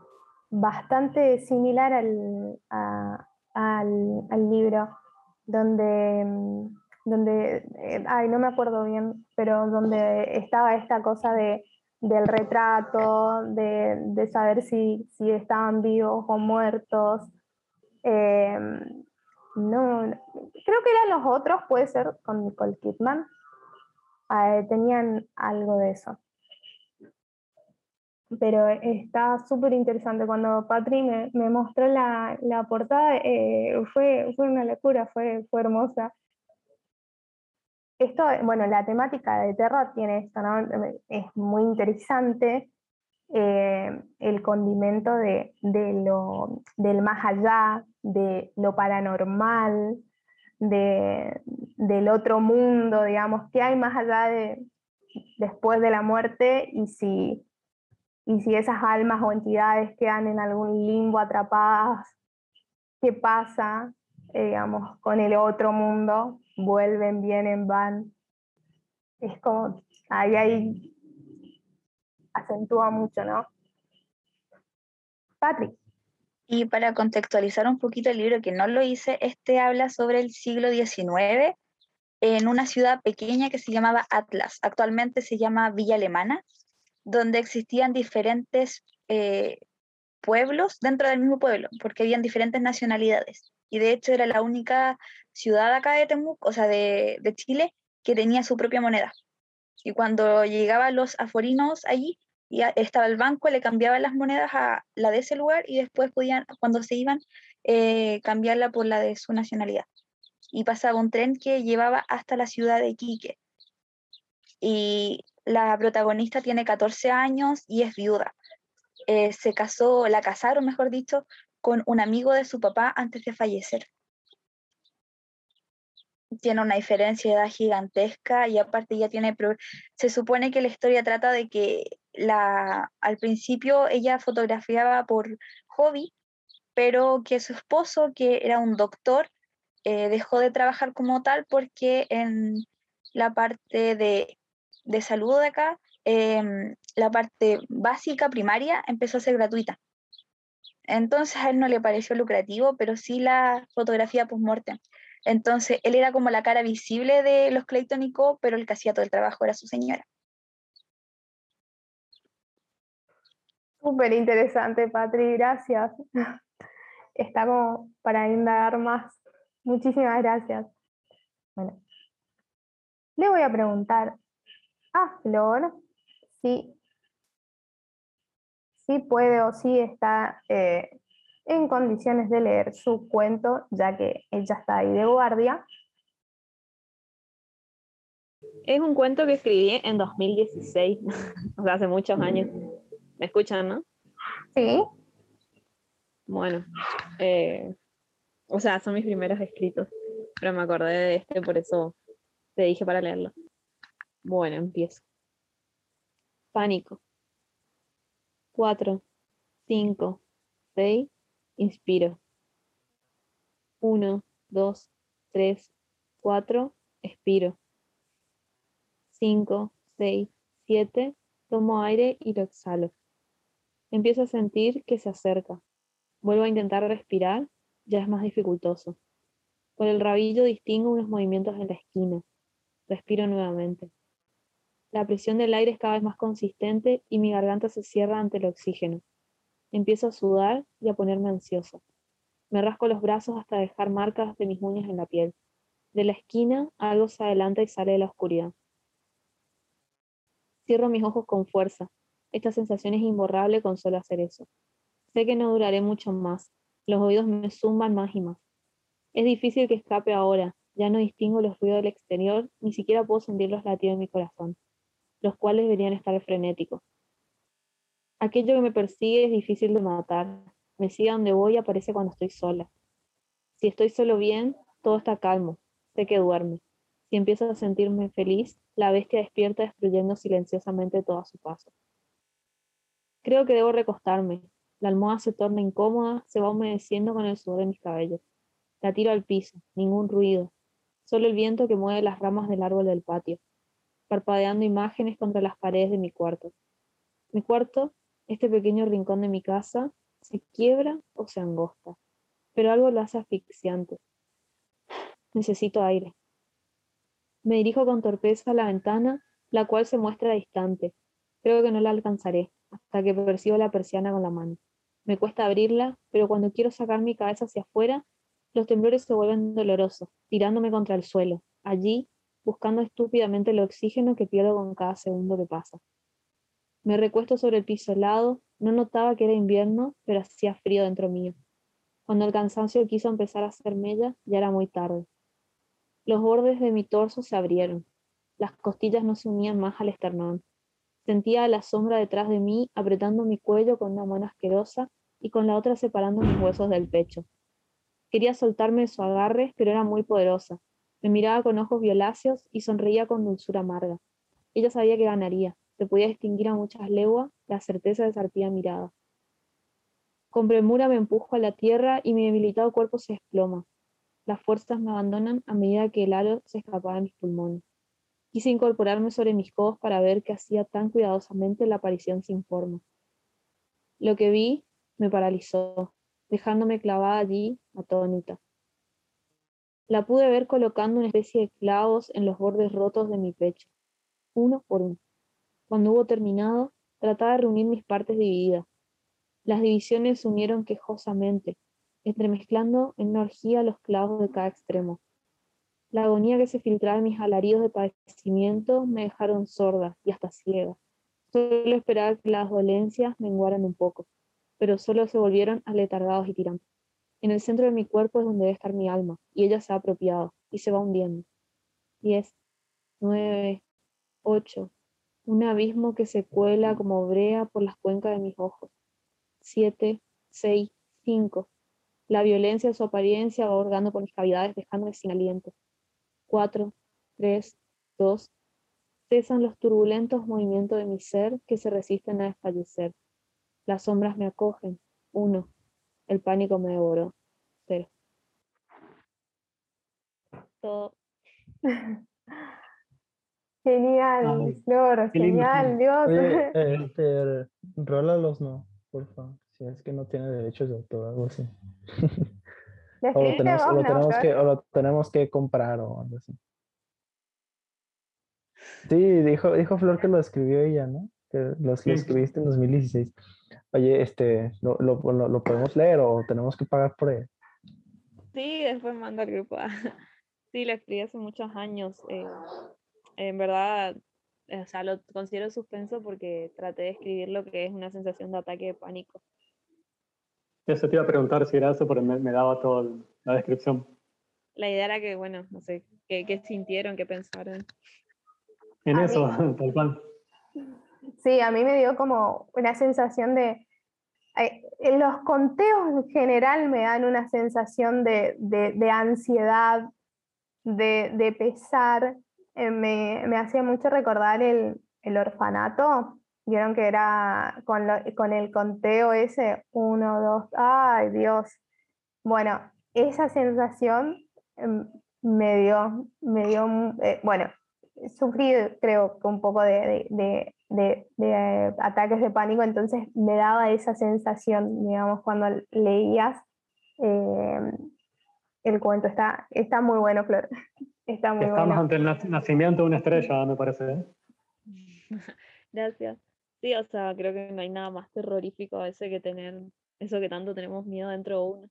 A: bastante similar al, al, libro, donde, donde eh, ay, no me acuerdo bien, pero donde estaba esta cosa de del retrato, de, saber si, estaban vivos o muertos. Em, no, creo que eran los otros, puede ser con Nicole Kidman. Ah, tenían algo de eso. Pero está súper interesante. Cuando Patri me, mostró la, portada, eh, fue, fue una locura, fue, fue hermosa esto, bueno, la temática de terror tiene esto, ¿no? Es muy interesante. Eh, el condimento de, del más allá, de lo paranormal, de, del otro mundo, digamos, qué hay más allá de después de la muerte y si, y si esas almas o entidades quedan en algún limbo atrapadas, qué pasa, eh, digamos, con el otro mundo, vuelven, vienen, van. Es como, ahí, ahí acentúa mucho, ¿no? Patrick.
C: Y para contextualizar un poquito el libro, que no lo hice, este habla sobre el siglo XIX en una ciudad pequeña que se llamaba Atlas. Actualmente se llama Villa Alemana, donde existían diferentes eh, pueblos dentro del mismo pueblo, porque habían diferentes nacionalidades. Y de hecho era la única ciudad acá de Temuco, o sea, de, Chile, que tenía su propia moneda. Y cuando llegaban los aforinos allí, ya estaba el banco, le cambiaban las monedas a la de ese lugar y después podían, cuando se iban, eh, cambiarla por la de su nacionalidad. Y pasaba un tren que llevaba hasta la ciudad de Quique. Y la protagonista tiene 14 años y es viuda. Eh, se casó, la casaron, mejor dicho, con un amigo de su papá antes de fallecer. Tiene una diferencia de edad gigantesca y aparte ya tiene... Se supone que la historia trata de que la, al principio ella fotografiaba por hobby, pero que su esposo, que era un doctor, eh, dejó de trabajar como tal porque en la parte de, de salud de acá, em, la parte básica, primaria, empezó a ser gratuita. Entonces a él no le pareció lucrativo, pero sí la fotografía post-mortem. Entonces él era como la cara visible de los Clayton y Co., pero el que hacía todo el trabajo era su señora.
A: Súper interesante, Patri, gracias. Está como para indagar más. Muchísimas gracias. Bueno, le voy a preguntar a Flor si si puede o si está eh, en condiciones de leer su cuento, ya que ella está ahí de guardia.
E: Es un cuento que escribí en 2016, o sea, hace muchos años. ¿Me escuchan, no?
A: Sí.
E: Bueno, eh, o sea, son mis primeros escritos, pero me acordé de este, por eso te dije para leerlo. Bueno, empiezo. Pánico. 4, 5, 6, inspiro. 1, 2, 3, 4, expiro. 5, 6, 7, tomo aire y lo exhalo. Empiezo a sentir que se acerca. Vuelvo a intentar respirar, ya es más dificultoso. Por el rabillo distingo unos movimientos en la esquina. Respiro nuevamente. La presión del aire es cada vez más consistente y mi garganta se cierra ante el oxígeno. Empiezo a sudar y a ponerme ansioso. Me rasco los brazos hasta dejar marcas de mis uñas en la piel. De la esquina algo se adelanta y sale de la oscuridad. Cierro mis ojos con fuerza. Esta sensación es imborrable con solo hacer eso. Sé que no duraré mucho más. Los oídos me zumban más y más. Es difícil que escape ahora, Ya no distingo los ruidos del exterior, ni siquiera puedo sentir los latidos de mi corazón, los cuales deberían estar frenéticos. Aquello que me persigue es difícil de matar. Me sigue donde voy y aparece cuando estoy sola. Si estoy solo bien, todo está calmo, sé que duerme. Si empiezo a sentirme feliz, la bestia despierta destruyendo silenciosamente todo su paso. Creo que debo recostarme. La almohada se torna incómoda, se va humedeciendo con el sudor de mis cabellos. La tiro al piso, ningún ruido, solo el viento que mueve las ramas del árbol del patio, parpadeando imágenes contra las paredes de mi cuarto. Mi cuarto, este pequeño rincón de mi casa, se quiebra o se angosta, pero algo lo hace asfixiante. Necesito aire. Me dirijo con torpeza a la ventana, la cual se muestra distante. Creo que no la alcanzaré, hasta que percibo la persiana con la mano. Me cuesta abrirla, pero cuando quiero sacar mi cabeza hacia afuera, los temblores se vuelven dolorosos, tirándome contra el suelo, allí, buscando estúpidamente el oxígeno que pierdo con cada segundo que pasa. Me recuesto sobre el piso helado, no notaba que era invierno, pero hacía frío dentro mío. Cuando el cansancio quiso empezar a hacer mella, ya era muy tarde. Los bordes de mi torso se abrieron. Las costillas no se unían más al esternón. Sentía la sombra detrás de mí apretando mi cuello con una mano asquerosa y con la otra separando mis huesos del pecho. Quería soltarme de su agarre, pero era muy poderosa. Me miraba con ojos violáceos y sonreía con dulzura amarga. Ella sabía que ganaría. Se podía distinguir a muchas leguas la certeza de esa arpía mirada. Con premura me empujo a la tierra y mi debilitado cuerpo se desploma. Las fuerzas me abandonan a medida que el halo se escapaba de mis pulmones. Quise incorporarme sobre mis codos para ver qué hacía tan cuidadosamente la aparición sin forma. Lo que vi me paralizó, dejándome clavada allí, atónita. La pude ver colocando una especie de clavos en los bordes rotos de mi pecho, uno por uno. Cuando hubo terminado, trataba de reunir mis partes divididas. Las divisiones se unieron quejosamente, entremezclando en una orgía los clavos de cada extremo. La agonía que se filtraba en mis alaridos de padecimiento me dejaron sorda y hasta ciega. Solo esperaba que las dolencias menguaran un poco, pero solo se volvieron aletargados y tirantes. En el centro de mi cuerpo es donde debe estar mi alma, y ella se ha apropiado y se va hundiendo. Diez, nueve, ocho, un abismo que se cuela como brea por las cuencas de mis ojos. Siete, seis, cinco, la violencia de su apariencia va hurgando por mis cavidades, dejándome sin aliento. Cuatro, tres, dos. Cesan los turbulentos movimientos de mi ser que se resisten a desfallecer. Las sombras me acogen. Uno. El pánico me devoró. Cero. Todo.
A: Genial, Flor, genial, Dios.
D: Oye, este, rólalos no, por favor. Si es que no tiene derechos de autor, algo así. o lo tenemos, lo tenemos que, o lo tenemos que comprar o algo así. Sí, dijo, dijo Flor que lo escribió ella, ¿no? Que lo, escribiste en 2016. Oye, este, ¿lo, lo, lo, podemos leer o tenemos que pagar por él?
E: Sí, después mando al grupo. Sí, lo escribí hace muchos años. Eh, en verdad, o sea, lo considero suspenso porque traté de escribir lo que es una sensación de ataque de pánico.
B: Eso te iba a preguntar si era eso, pero me, daba toda la descripción.
E: La idea era que, bueno, no sé, qué, sintieron, qué pensaron.
B: En eso, tal cual.
A: Sí, a mí me dio como una sensación de... En los conteos en general me dan una sensación de, ansiedad, de, pesar. Eh, me, me, hacía mucho recordar el, el orfanato, Vieron que era con, con el conteo ese, uno, dos, ay Dios. Bueno, esa sensación em, me dio, me dio eh, bueno, sufrí creo un poco de, de, de, de, ataques de pánico, entonces me daba esa sensación, digamos, cuando leías em, el cuento. Está, está muy bueno, Flor. Está muy
B: Estamos ante el nacimiento de una estrella, me parece. ¿eh?
E: Gracias. Sí, o sea, creo que no hay nada más terrorífico a veces que tener eso que tanto tenemos miedo dentro de uno.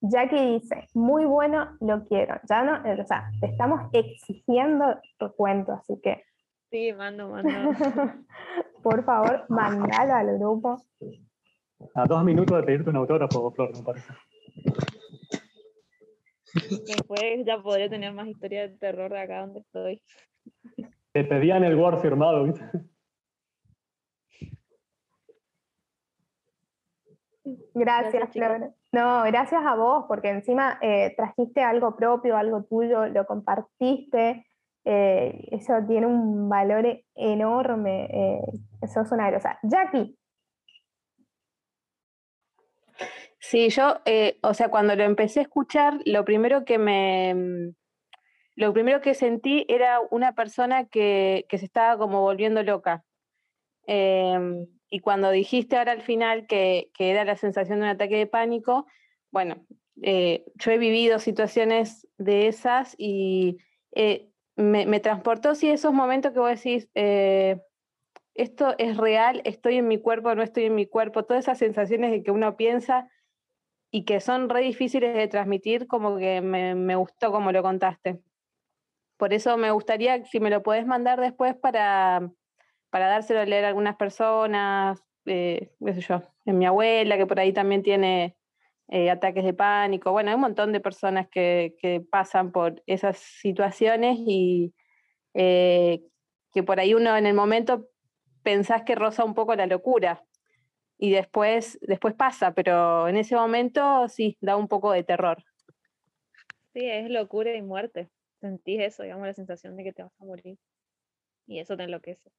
A: Jackie dice, muy bueno, lo quiero. Ya no, o sea, te estamos exigiendo tu cuento, así que.
E: Sí, mando, mando.
A: Por favor, mandalo al grupo.
B: A dos minutos de pedirte un autógrafo, Flor, me parece.
E: Después ya podría tener más historia de terror de acá donde estoy.
B: Te pedían el Word firmado, ¿viste?
A: Gracias, Flor. No, gracias a vos, porque encima eh, trajiste algo propio, algo tuyo, lo compartiste. Eh, eso tiene un valor enorme. Eh, eso es una grosa. Jackie.
G: Sí, yo, o sea, cuando lo empecé a escuchar, lo primero que me, lo primero que sentí era una persona que, se estaba como volviendo loca. Em, y cuando dijiste ahora al final que, era la sensación de un ataque de pánico, bueno, eh, yo he vivido situaciones de esas y eh, me, transportó, sí, esos momentos que vos decís, eh, esto es real, estoy en mi cuerpo, no estoy en mi cuerpo, todas esas sensaciones de que uno piensa y que son re difíciles de transmitir, como que me, me gustó como lo contaste. Por eso me gustaría, si me lo podés mandar después para, para dárselo a leer a algunas personas, eh, qué sé yo, en mi abuela, que por ahí también tiene eh, ataques de pánico. Bueno, hay un montón de personas que, pasan por esas situaciones y eh, que por ahí uno en el momento pensás que roza un poco la locura y después, después pasa, pero en ese momento sí, da un poco de terror.
E: Sí, es locura y muerte. Sentís eso, digamos, la sensación de que te vas a morir. Y eso te enloquece.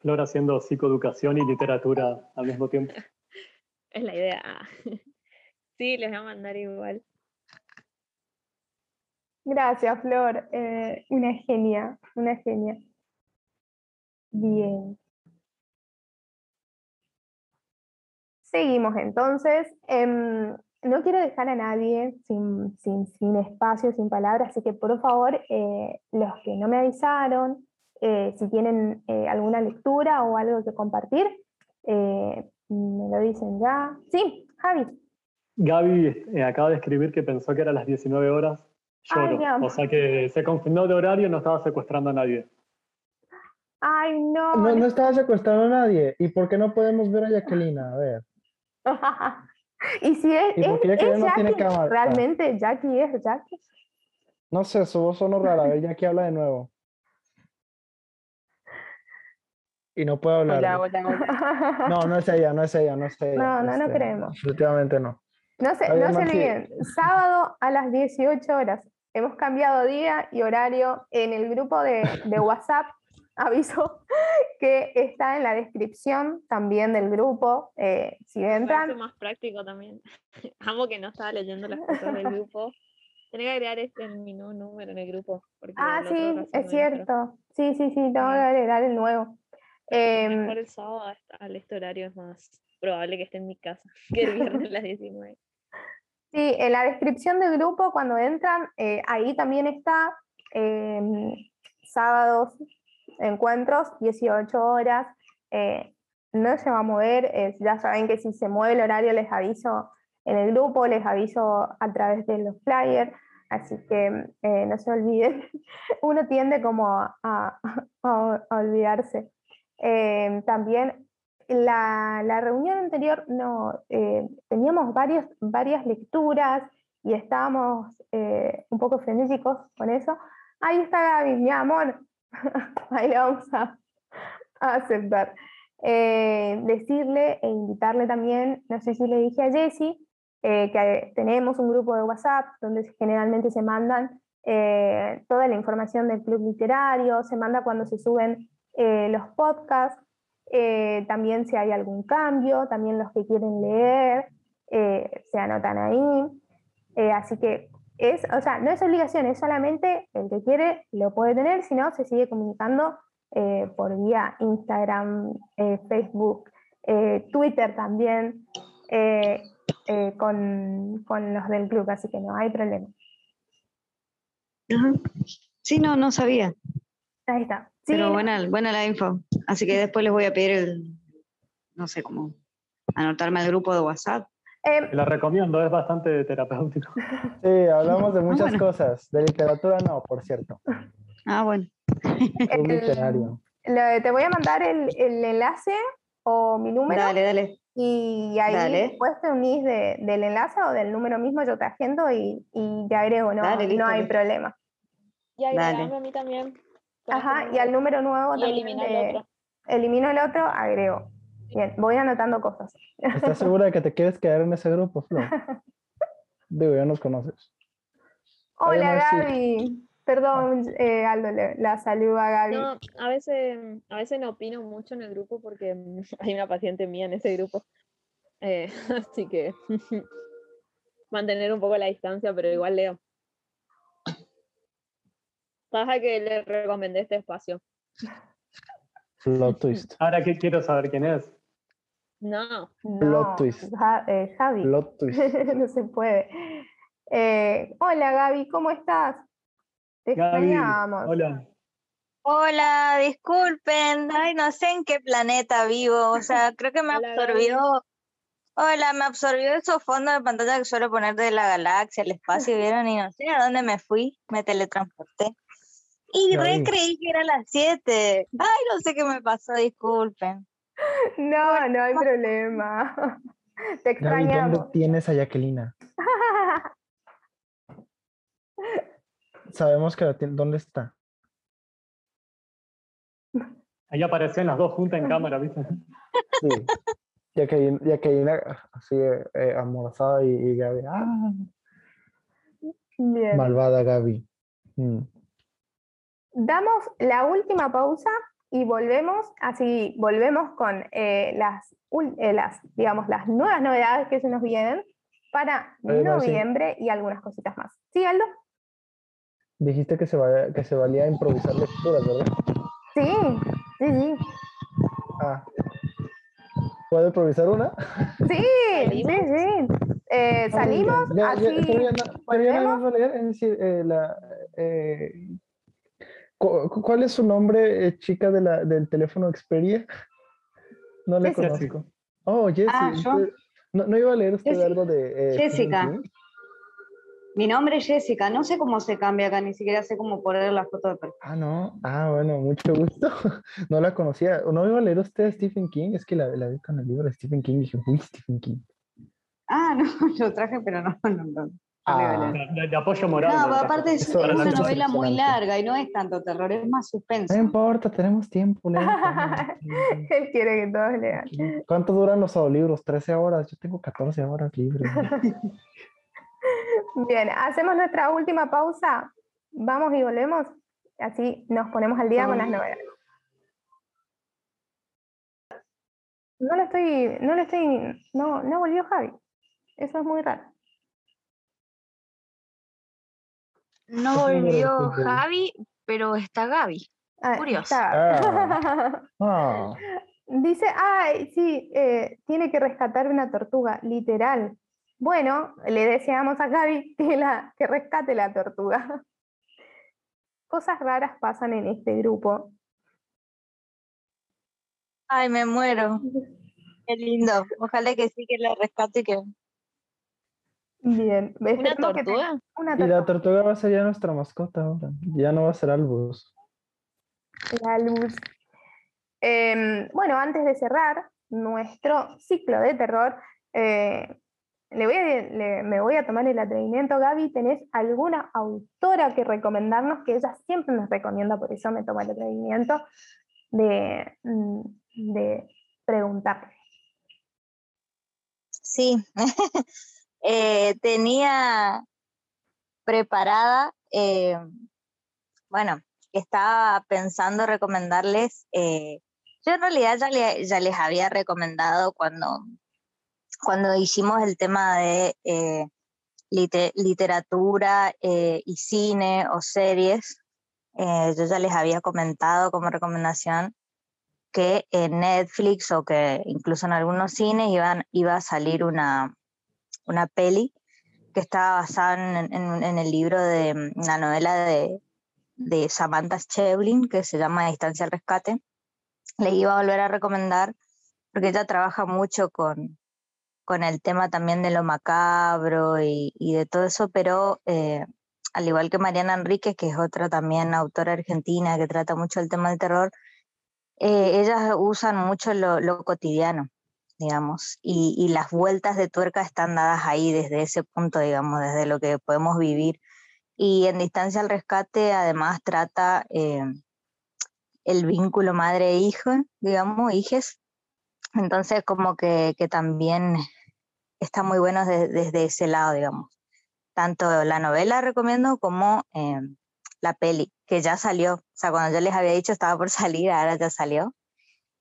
B: Flor haciendo psicoeducación y literatura al mismo tiempo.
E: es la idea. sí, les voy a mandar igual.
A: Gracias, Flor. Eh, una genia, una genia. Bien. Seguimos entonces. Em, no quiero dejar a nadie sin, sin, espacio, sin palabras, así que por favor, eh, los que no me avisaron, eh, si tienen alguna lectura o algo que compartir, me lo dicen ya. Sí, Javi.
B: Gaby acaba de escribir que pensó que era las 19 horas. Lloro. o sea que se confinó de horario, no estaba secuestrando a nadie.
A: Ay, no.
D: No, no estaba secuestrando a nadie. ¿Y por qué no podemos ver a Jacqueline? A ver.
A: y si es, es, Jackie, realmente Jackie es Jackie.
D: No sé, su voz sonó rara. A ver, Jackie habla de nuevo. Y no puedo hablar. No, no es ella, no es ella, no es ella.
A: No, no, no este, creemos.
D: Definitivamente no.
A: No se, no se olviden, sábado a las 18 horas. Hemos cambiado día y horario en el grupo de, de WhatsApp. Aviso que está en la descripción también del grupo. Eh, si entran.
E: Es más práctico también. Amo que no estaba leyendo las cosas del grupo. Tenía que agregar este en mi número en el grupo.
A: Ah, sí, es cierto. Sí, sí, sí, tengo que agregar el nuevo.
E: Eh, mejor el sábado al este horario es más probable que esté en mi casa que el viernes a las 19.
A: Sí, en la descripción del grupo, cuando entran, eh, ahí también está em, sábados, encuentros, 18 horas. Eh, no se va a mover, ya saben que si se mueve el horario les aviso en el grupo, les aviso a través de los flyers, así que eh, no se olviden. Uno tiende como a olvidarse. Em, también la, la, reunión anterior no, eh, teníamos varios, varias lecturas y estábamos eh, un poco frenéticos con eso. Ahí está Gaby, mi amor. Ahí le vamos a, aceptar. Eh, decirle e invitarle también, no sé si le dije a Jessie, que tenemos un grupo de WhatsApp donde generalmente se mandan toda la información del club literario, se manda cuando se suben eh, los podcasts, eh, también si hay algún cambio, también los que quieren leer, eh, se anotan ahí. así que es, o sea, no es obligación, es solamente el que quiere lo puede tener, si no, se sigue comunicando por vía Instagram, Facebook, Twitter también, con, con, los del club, así que no hay problema.
F: Sí, no, no sabía.
A: Ahí está.
F: Pero buena, buena la info. Así que después les voy a pedir el, no sé cómo, anotarme al grupo de WhatsApp.
B: Eh, la recomiendo, es bastante terapéutico.
D: Sí, hablamos de muchas cosas. De literatura no, por cierto.
F: Ah, bueno.
A: literario. te voy a mandar el, el, enlace o mi número.
F: Dale, dale.
A: Y ahí después te unís del enlace o del número mismo, yo te agendo y, y te agrego, no, no hay problema.
E: Y agregame a mí también.
A: Ajá, y al número nuevo
E: y elimino el otro.
A: Elimino el otro, agrego. Bien, voy anotando cosas.
D: ¿Estás segura de que te quieres quedar en ese grupo, Flo? Digo, ya nos conoces.
A: Hola, Gaby. Perdón, eh, Aldo, la saluda a Gaby.
E: No, a veces, a veces no opino mucho en el grupo porque hay una paciente mía en ese grupo. Eh, así que mantener un poco la distancia, pero igual leo. Pasa que le recomendé este espacio.
D: Plot twist.
B: Ahora que quiero saber quién es.
E: No.
D: Plot twist.
A: Eh, Javi.
D: Plot twist.
A: no se puede. Eh, hola Gaby, ¿cómo estás? Te extrañamos.
B: Hola.
F: Hola, disculpen, ay, no sé en qué planeta vivo, o sea, creo que me absorbió, hola, me absorbió esos fondos de pantalla que suelo poner de la galaxia, el espacio, ¿vieron? Y no sé a dónde me fui, me teletransporté. Y re creí que era las 7. Ay, no sé qué me pasó, disculpen.
A: No, no hay problema. Te extrañamos.
D: ¿dónde tienes a Jacquelina? Sabemos que la ¿Dónde está?
B: Ahí aparecen las dos juntas en cámara, ¿viste?
D: Sí. Jacquelina, así eh, amorazada y, y, Gaby. ¡Ah! Bien. Malvada Gaby. Mm.
A: Damos la última pausa y volvemos, así volvemos con eh, las, eh, las, digamos, las nuevas novedades que se nos vienen para noviembre y algunas cositas más. ¿Sí, Aldo?
D: Dijiste que se, va, que se valía improvisar lecturas, ¿verdad?
A: Sí, sí, sí.
D: Ah. ¿Puedo improvisar una?
A: Sí, sí, sí. Eh, salimos, así.
D: no, leer, es decir, la, ¿Cuál es su nombre, eh, chica de la, del teléfono Xperia? No le conozco. Oh, Jessie. Ah, ¿No, iba a leer usted algo de...
F: Eh, Jessica. Mi nombre es Jessica. No sé cómo se cambia acá, ni siquiera sé cómo poner la foto de perfil.
D: Ah, no. Ah, bueno, mucho gusto. no la conocía. ¿No iba a leer usted a Stephen King? Es que la, la vi con el libro de Stephen King y dije, uy, Stephen King.
F: Ah, no, lo traje, pero no, no, no.
B: Ah. de, apoyo moral.
F: No, aparte es, una novela muy larga y no es tanto terror, es más suspenso.
D: No importa, tenemos tiempo.
A: Él quiere que todos lean.
D: ¿Cuánto duran los audiolibros? 13 horas. Yo tengo 14 horas libres.
A: Bien, hacemos nuestra última pausa. Vamos y volvemos. Así nos ponemos al día con las novelas. No lo estoy, no lo estoy, no, no volvió Javi. Eso es muy raro.
F: No volvió Javi, pero está Gaby. Ah, Curioso.
A: Ah. Ah. Dice, ay, sí, eh, tiene que rescatar una tortuga, literal. Bueno, le deseamos a Gaby que, la, que rescate la tortuga. Cosas raras pasan en este grupo.
F: Ay, me muero. Qué lindo. Ojalá que sí que la rescate y que
A: Bien.
E: ¿Una tortuga?
D: Y la tortuga va a ser ya nuestra mascota ahora. Ya no va a ser Albus.
A: La luz. Em, bueno, antes de cerrar nuestro ciclo de terror, eh, le voy me voy a tomar el atrevimiento, Gaby. ¿Tenés alguna autora que recomendarnos? Que ella siempre nos recomienda, por eso me tomo el atrevimiento de, mm, de preguntarle.
F: Sí. Eh, tenía preparada, eh, bueno, estaba pensando recomendarles, eh, yo en realidad ya, ya, les había recomendado cuando, cuando hicimos el tema de literatura y cine o series, yo ya les había comentado como recomendación que en Netflix o que incluso en algunos cines iban, iba a salir una, una peli que estaba basada en, el libro de mm, la novela de, Samantha Schweblin, que se llama Distancia al Rescate. Le iba a volver a recomendar porque ella trabaja mucho con, con el tema también de lo macabro y, de todo eso, pero eh, al igual que Mariana Enríquez, que es otra también autora argentina que trata mucho el tema del terror, eh, ellas usan mucho lo, lo cotidiano digamos, y, y, las vueltas de tuerca están dadas ahí desde ese punto, digamos, desde lo que podemos vivir. Y en Distancia al Rescate además trata eh, el vínculo madre-hijo, digamos, hijes. Entonces como que, que también está muy bueno desde ese lado, digamos. Tanto la novela recomiendo como eh, la peli, que ya salió. O sea, cuando yo les había dicho estaba por salir, ahora ya salió.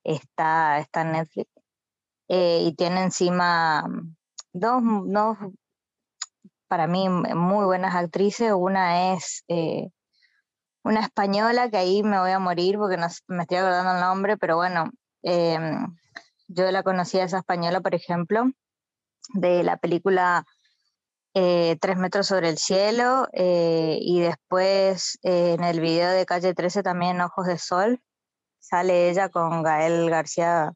F: Está, está en Netflix. Eh, y tiene encima dos, dos, para mí, muy buenas actrices. Una es eh, una española, que ahí me voy a morir porque no me estoy acordando el nombre, pero bueno, em, yo la conocí a esa española, por ejemplo, de la película eh, Tres metros sobre el cielo y después en el video de Calle 13 también Ojos de Sol sale ella con Gael García.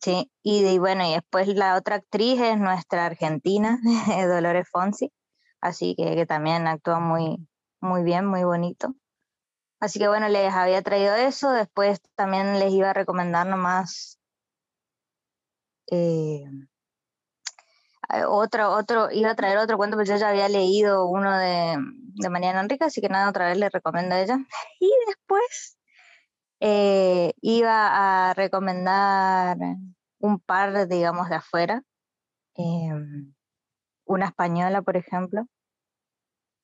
F: Sí, y, bueno, y después la otra actriz es nuestra argentina, Dolores Fonsi, así que, que también actúa muy, muy bien, muy bonito. Así que bueno, les había traído eso, después también les iba a recomendar nomás eh, otro, otro, iba a traer otro cuento, pero yo ya había leído uno de, de Mariana Enrique, así que nada, otra vez le recomiendo a ella. Y después eh, iba a recomendar un par, digamos, de afuera. Em, una española, por ejemplo,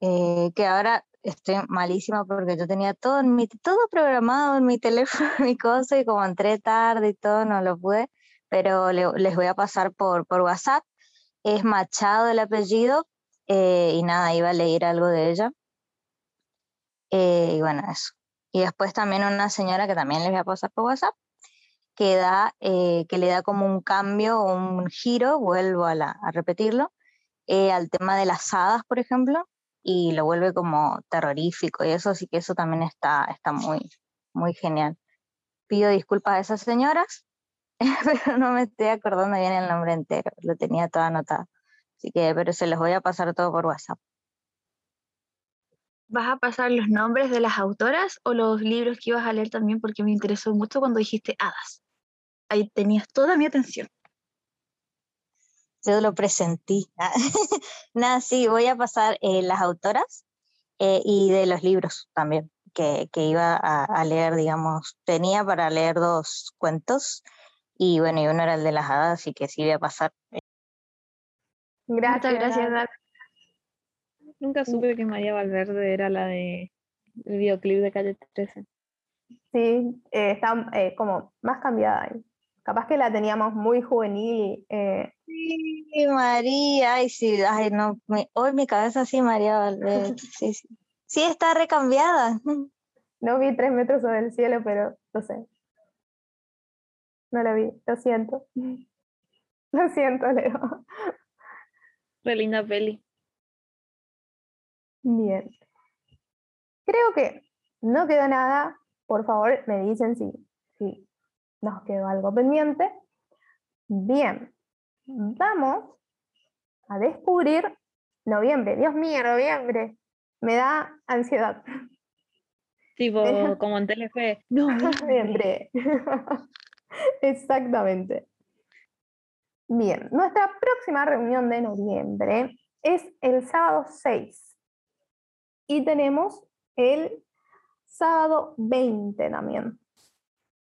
F: eh, que ahora estoy malísima porque yo tenía todo, en mi, todo programado en mi teléfono, mi cosa, y como entré tarde y todo, no lo pude pero les voy a pasar por, por WhatsApp. Es Machado el apellido eh, y nada, iba a leer algo de ella. Eh, y bueno, eso. Y después también una señora que también les voy a pasar por WhatsApp, que, da, eh, que le da como un cambio, un giro, vuelvo a, repetirlo, al tema de las hadas, por ejemplo, y lo vuelve como terrorífico y eso, sí que eso también está, está muy, muy genial. Pido disculpas a esas señoras pero no me estoy acordando bien el nombre entero, lo tenía todo anotado. Así que, pero se los voy a pasar todo por WhatsApp.
C: ¿Vas a pasar los nombres de las autoras o los libros que ibas a leer también? Porque me interesó mucho cuando dijiste hadas. Ahí tenías toda mi atención.
F: Yo lo presentí. Nada, sí, voy a pasar eh, las autoras eh, y de los libros también, que, que iba a, a, leer, digamos, tenía para leer dos cuentos y bueno, y uno era el de las hadas, así que sí voy a pasar.
C: Gracias, gracias.
E: Nunca supe que María Valverde era la de el videoclip de Calle 13.
A: Sí, eh, está eh, como más cambiada. Capaz que la teníamos muy juvenil. Eh.
F: Sí, María, ay, sí, ay, no, hoy mi cabeza sí, María Valverde. sí, sí. sí, está recambiada.
A: No vi tres metros sobre el cielo, pero no sé. No la vi, lo siento. Lo siento, Leo.
E: Qué linda peli.
A: Bien. Creo que no quedó nada. Por favor, me dicen si, si nos quedó algo pendiente. Bien. Vamos a descubrir noviembre. Dios mío, noviembre. Me da ansiedad.
E: Tipo, como en Telefe.
A: Noviembre. Exactamente. Bien, nuestra próxima reunión de noviembre es el sábado 6 y tenemos el sábado 20 también.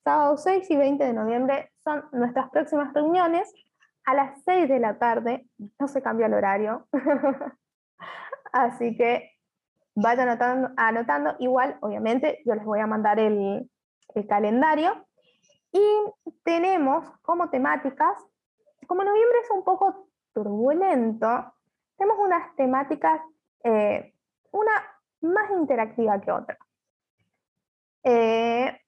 A: Sábado 6 y 20 de noviembre son nuestras próximas reuniones a las 6 de la tarde. No se cambia el horario. Así que vayan anotando, anotando, Igual, obviamente, yo les voy a mandar el, el calendario y tenemos como temáticas, como noviembre es un poco turbulento, tenemos unas temáticas, eh, una más interactiva que otra. Eh,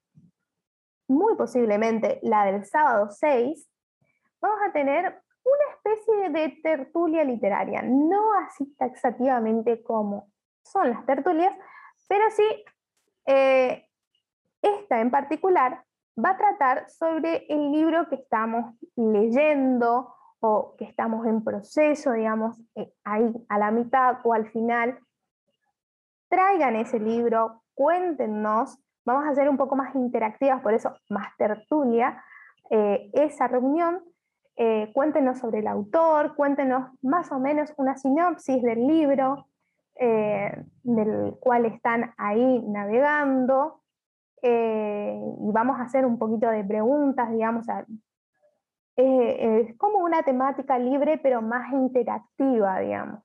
A: muy posiblemente la del sábado 6, vamos a tener una especie de tertulia literaria, no así taxativamente como son las tertulias, pero sí, eh, esta en particular va a tratar sobre el libro que estamos leyendo o que estamos en proceso, digamos, eh, ahí a la mitad o al final. Traigan ese libro, cuéntenos, vamos a ser un poco más interactivas, por eso más tertulia, eh, esa reunión, eh, cuéntenos sobre el autor, cuéntenos más o menos una sinopsis del libro del cual están ahí navegando. y vamos a hacer un poquito de preguntas, digamos, es como una temática libre, pero más interactiva, digamos,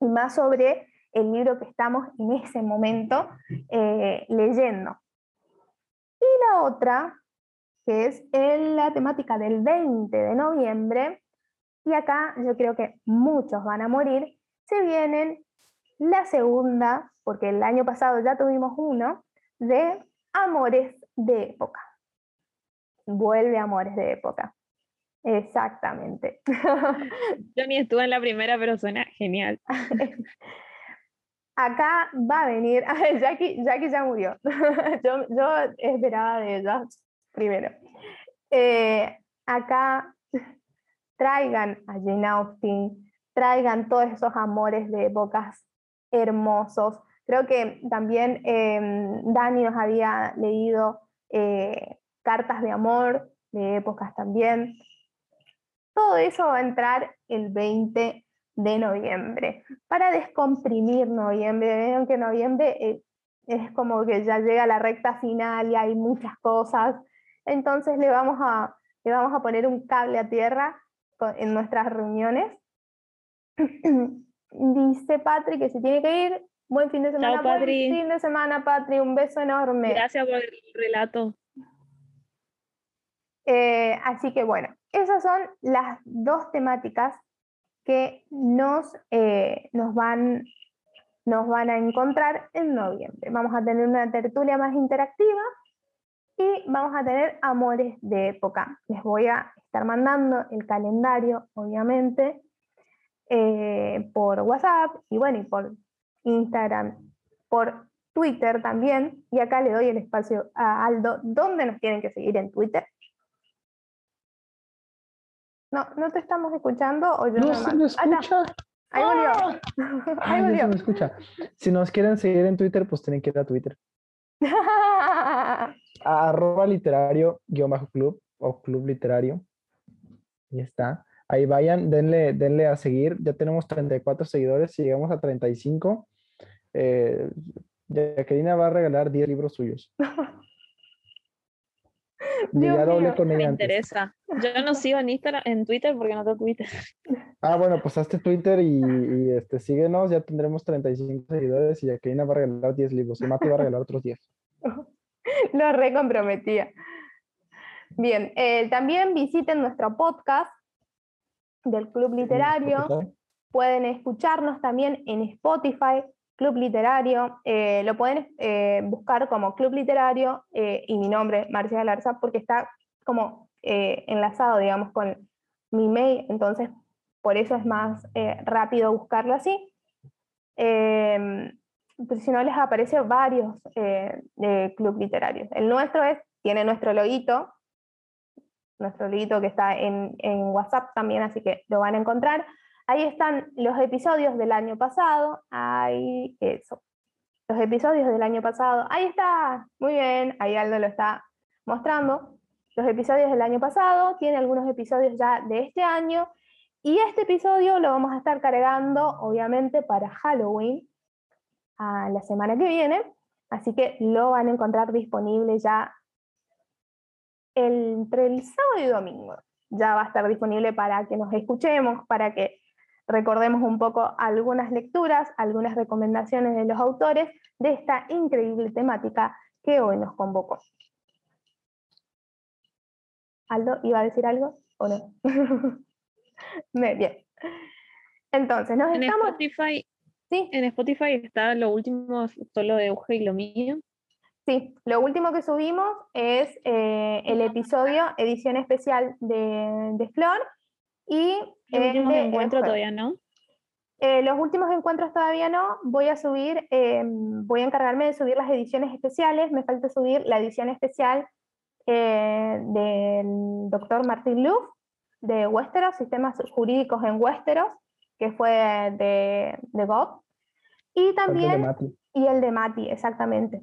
A: y más sobre el libro que estamos en ese momento leyendo. Y la otra, que es en la temática del 20 de noviembre, y acá yo creo que muchos van a morir, se vienen la segunda, porque el año pasado ya tuvimos uno, de Amores de Época. Vuelve Amores de Época. Exactamente.
E: Yo ni estuve en la primera, pero suena genial.
A: acá va a venir, Jackie, Jackie ya murió, yo, esperaba de ella primero. Eh, acá traigan a Jane Austen, traigan todos esos amores de épocas hermosos. Creo que también em, Dani nos había leído eh, cartas de amor de épocas también. Todo eso va a entrar el 20 de noviembre, para descomprimir noviembre. aunque noviembre eh, es como que ya llega la recta final y hay muchas cosas, entonces le vamos a, le vamos a poner un cable a tierra en nuestras reuniones. Dice Patri que se tiene que ir. Buen fin de semana, Buen fin de semana, Patri. Un beso enorme.
E: Gracias por el relato.
A: Eh, así que bueno, esas son las dos temáticas que nos, eh, nos, van, nos van a encontrar en noviembre. Vamos a tener una tertulia más interactiva y vamos a tener amores de época. Les voy a estar mandando el calendario, obviamente, eh, por WhatsApp y bueno, y por Instagram, por Twitter también. Y acá le doy el espacio a Aldo, ¿dónde nos tienen que seguir en Twitter? No, no te estamos escuchando o yo
D: no. se me escucha.
A: Ahí volvió. Ahí volvió.
D: se me escucha. Si nos quieren seguir en Twitter, pues tienen que ir a Twitter. arroba literario guion bajo club o club literario. Y está. Ahí vayan, denle, denle a seguir. Ya tenemos 34 seguidores. Si llegamos a 35, eh, Jacqueline va a regalar 10 libros suyos.
E: ya doble con Me interesa. Yo no sigo en Instagram, en Twitter porque no tengo Twitter.
D: Ah, bueno, pues hazte Twitter y, este, síguenos, ya tendremos 35 seguidores y Jacqueline va a regalar 10 libros y Mati va a regalar otros 10.
A: Lo recomprometía. Bien, eh, también visiten nuestro podcast del Club Literario. Pueden escucharnos también en Spotify, Club Literario, eh, lo pueden eh, buscar como Club Literario eh, y mi nombre, Marcia Galarza, porque está como enlazado, digamos, con mi mail, entonces por eso es más rápido buscarlo así. Em, pues si no les aparece varios de Club Literarios. El nuestro es, tiene nuestro loguito, nuestro loguito que está en, en WhatsApp también, así que lo van a encontrar. Ahí están los episodios del año pasado, ahí eso, los episodios del año pasado, ahí está, muy bien, ahí Aldo lo está mostrando. Los episodios del año pasado, tiene algunos episodios ya de este año, y este episodio lo vamos a estar cargando, obviamente, para Halloween, a la semana que viene, así que lo van a encontrar disponible ya entre el sábado y domingo. Ya va a estar disponible para que nos escuchemos, para que recordemos un poco algunas lecturas, algunas recomendaciones de los autores de esta increíble temática que hoy nos convocó. Aldo, ¿iba a decir algo o no? Bien. Entonces, nos
E: en Spotify, ¿Sí? En Spotify está lo último solo de Euge y lo mío.
A: Sí, lo último que subimos es eh, el episodio edición especial de, de Flor y
E: los últimos encuentros todavía no.
A: Eh, los últimos encuentros todavía no. Voy a subir, eh, voy a encargarme de subir las ediciones especiales. Me falta subir la edición especial eh, del doctor Martín Luz de Westeros, Sistemas Jurídicos en Westeros, que fue de, de Bob. Y también. y el de Mati, exactamente.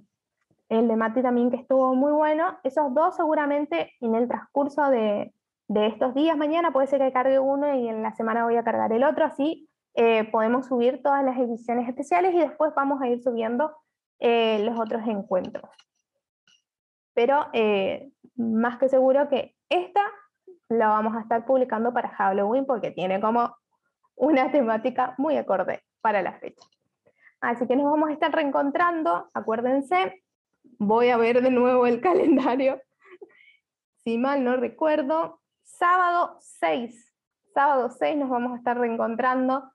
A: el de Mati también que estuvo muy bueno. Esos dos seguramente en el transcurso de, de estos días, mañana puede ser que cargue uno y en la semana voy a cargar el otro, así eh, podemos subir todas las ediciones especiales y después vamos a ir subiendo eh, los otros encuentros. Pero eh, más que seguro que esta la vamos a estar publicando para Halloween porque tiene como una temática muy acorde para la fecha. Así que nos vamos a estar reencontrando, acuérdense, voy a ver de nuevo el calendario, si mal no recuerdo, sábado 6, sábado 6 nos vamos a estar reencontrando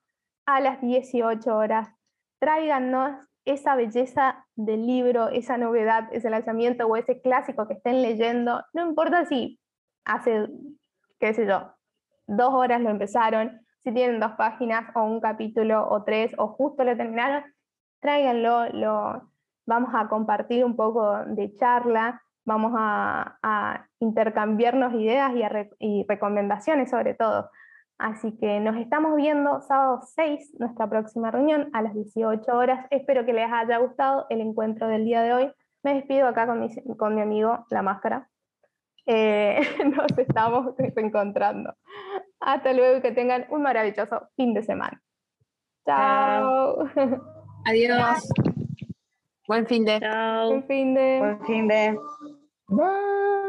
A: a las 18 horas. Tráiganos esa belleza del libro, esa novedad, ese lanzamiento o ese clásico que estén leyendo, no importa si hace, qué sé yo, dos horas lo empezaron, si tienen dos páginas o un capítulo o tres o justo lo terminaron, tráiganlo, lo, vamos a compartir un poco de charla, vamos a, intercambiarnos ideas y, y recomendaciones sobre todo. Así que nos estamos viendo sábado 6, nuestra próxima reunión a las 18 horas. Espero que les haya gustado el encuentro del día de hoy. Me despido acá con mi, con mi amigo La Máscara. Eh, nos estamos encontrando. Hasta luego y que tengan un maravilloso fin de semana. Chao.
G: Adiós. Buen fin de.
E: Chao.
A: Buen fin de.
C: Buen fin de.
D: Bye.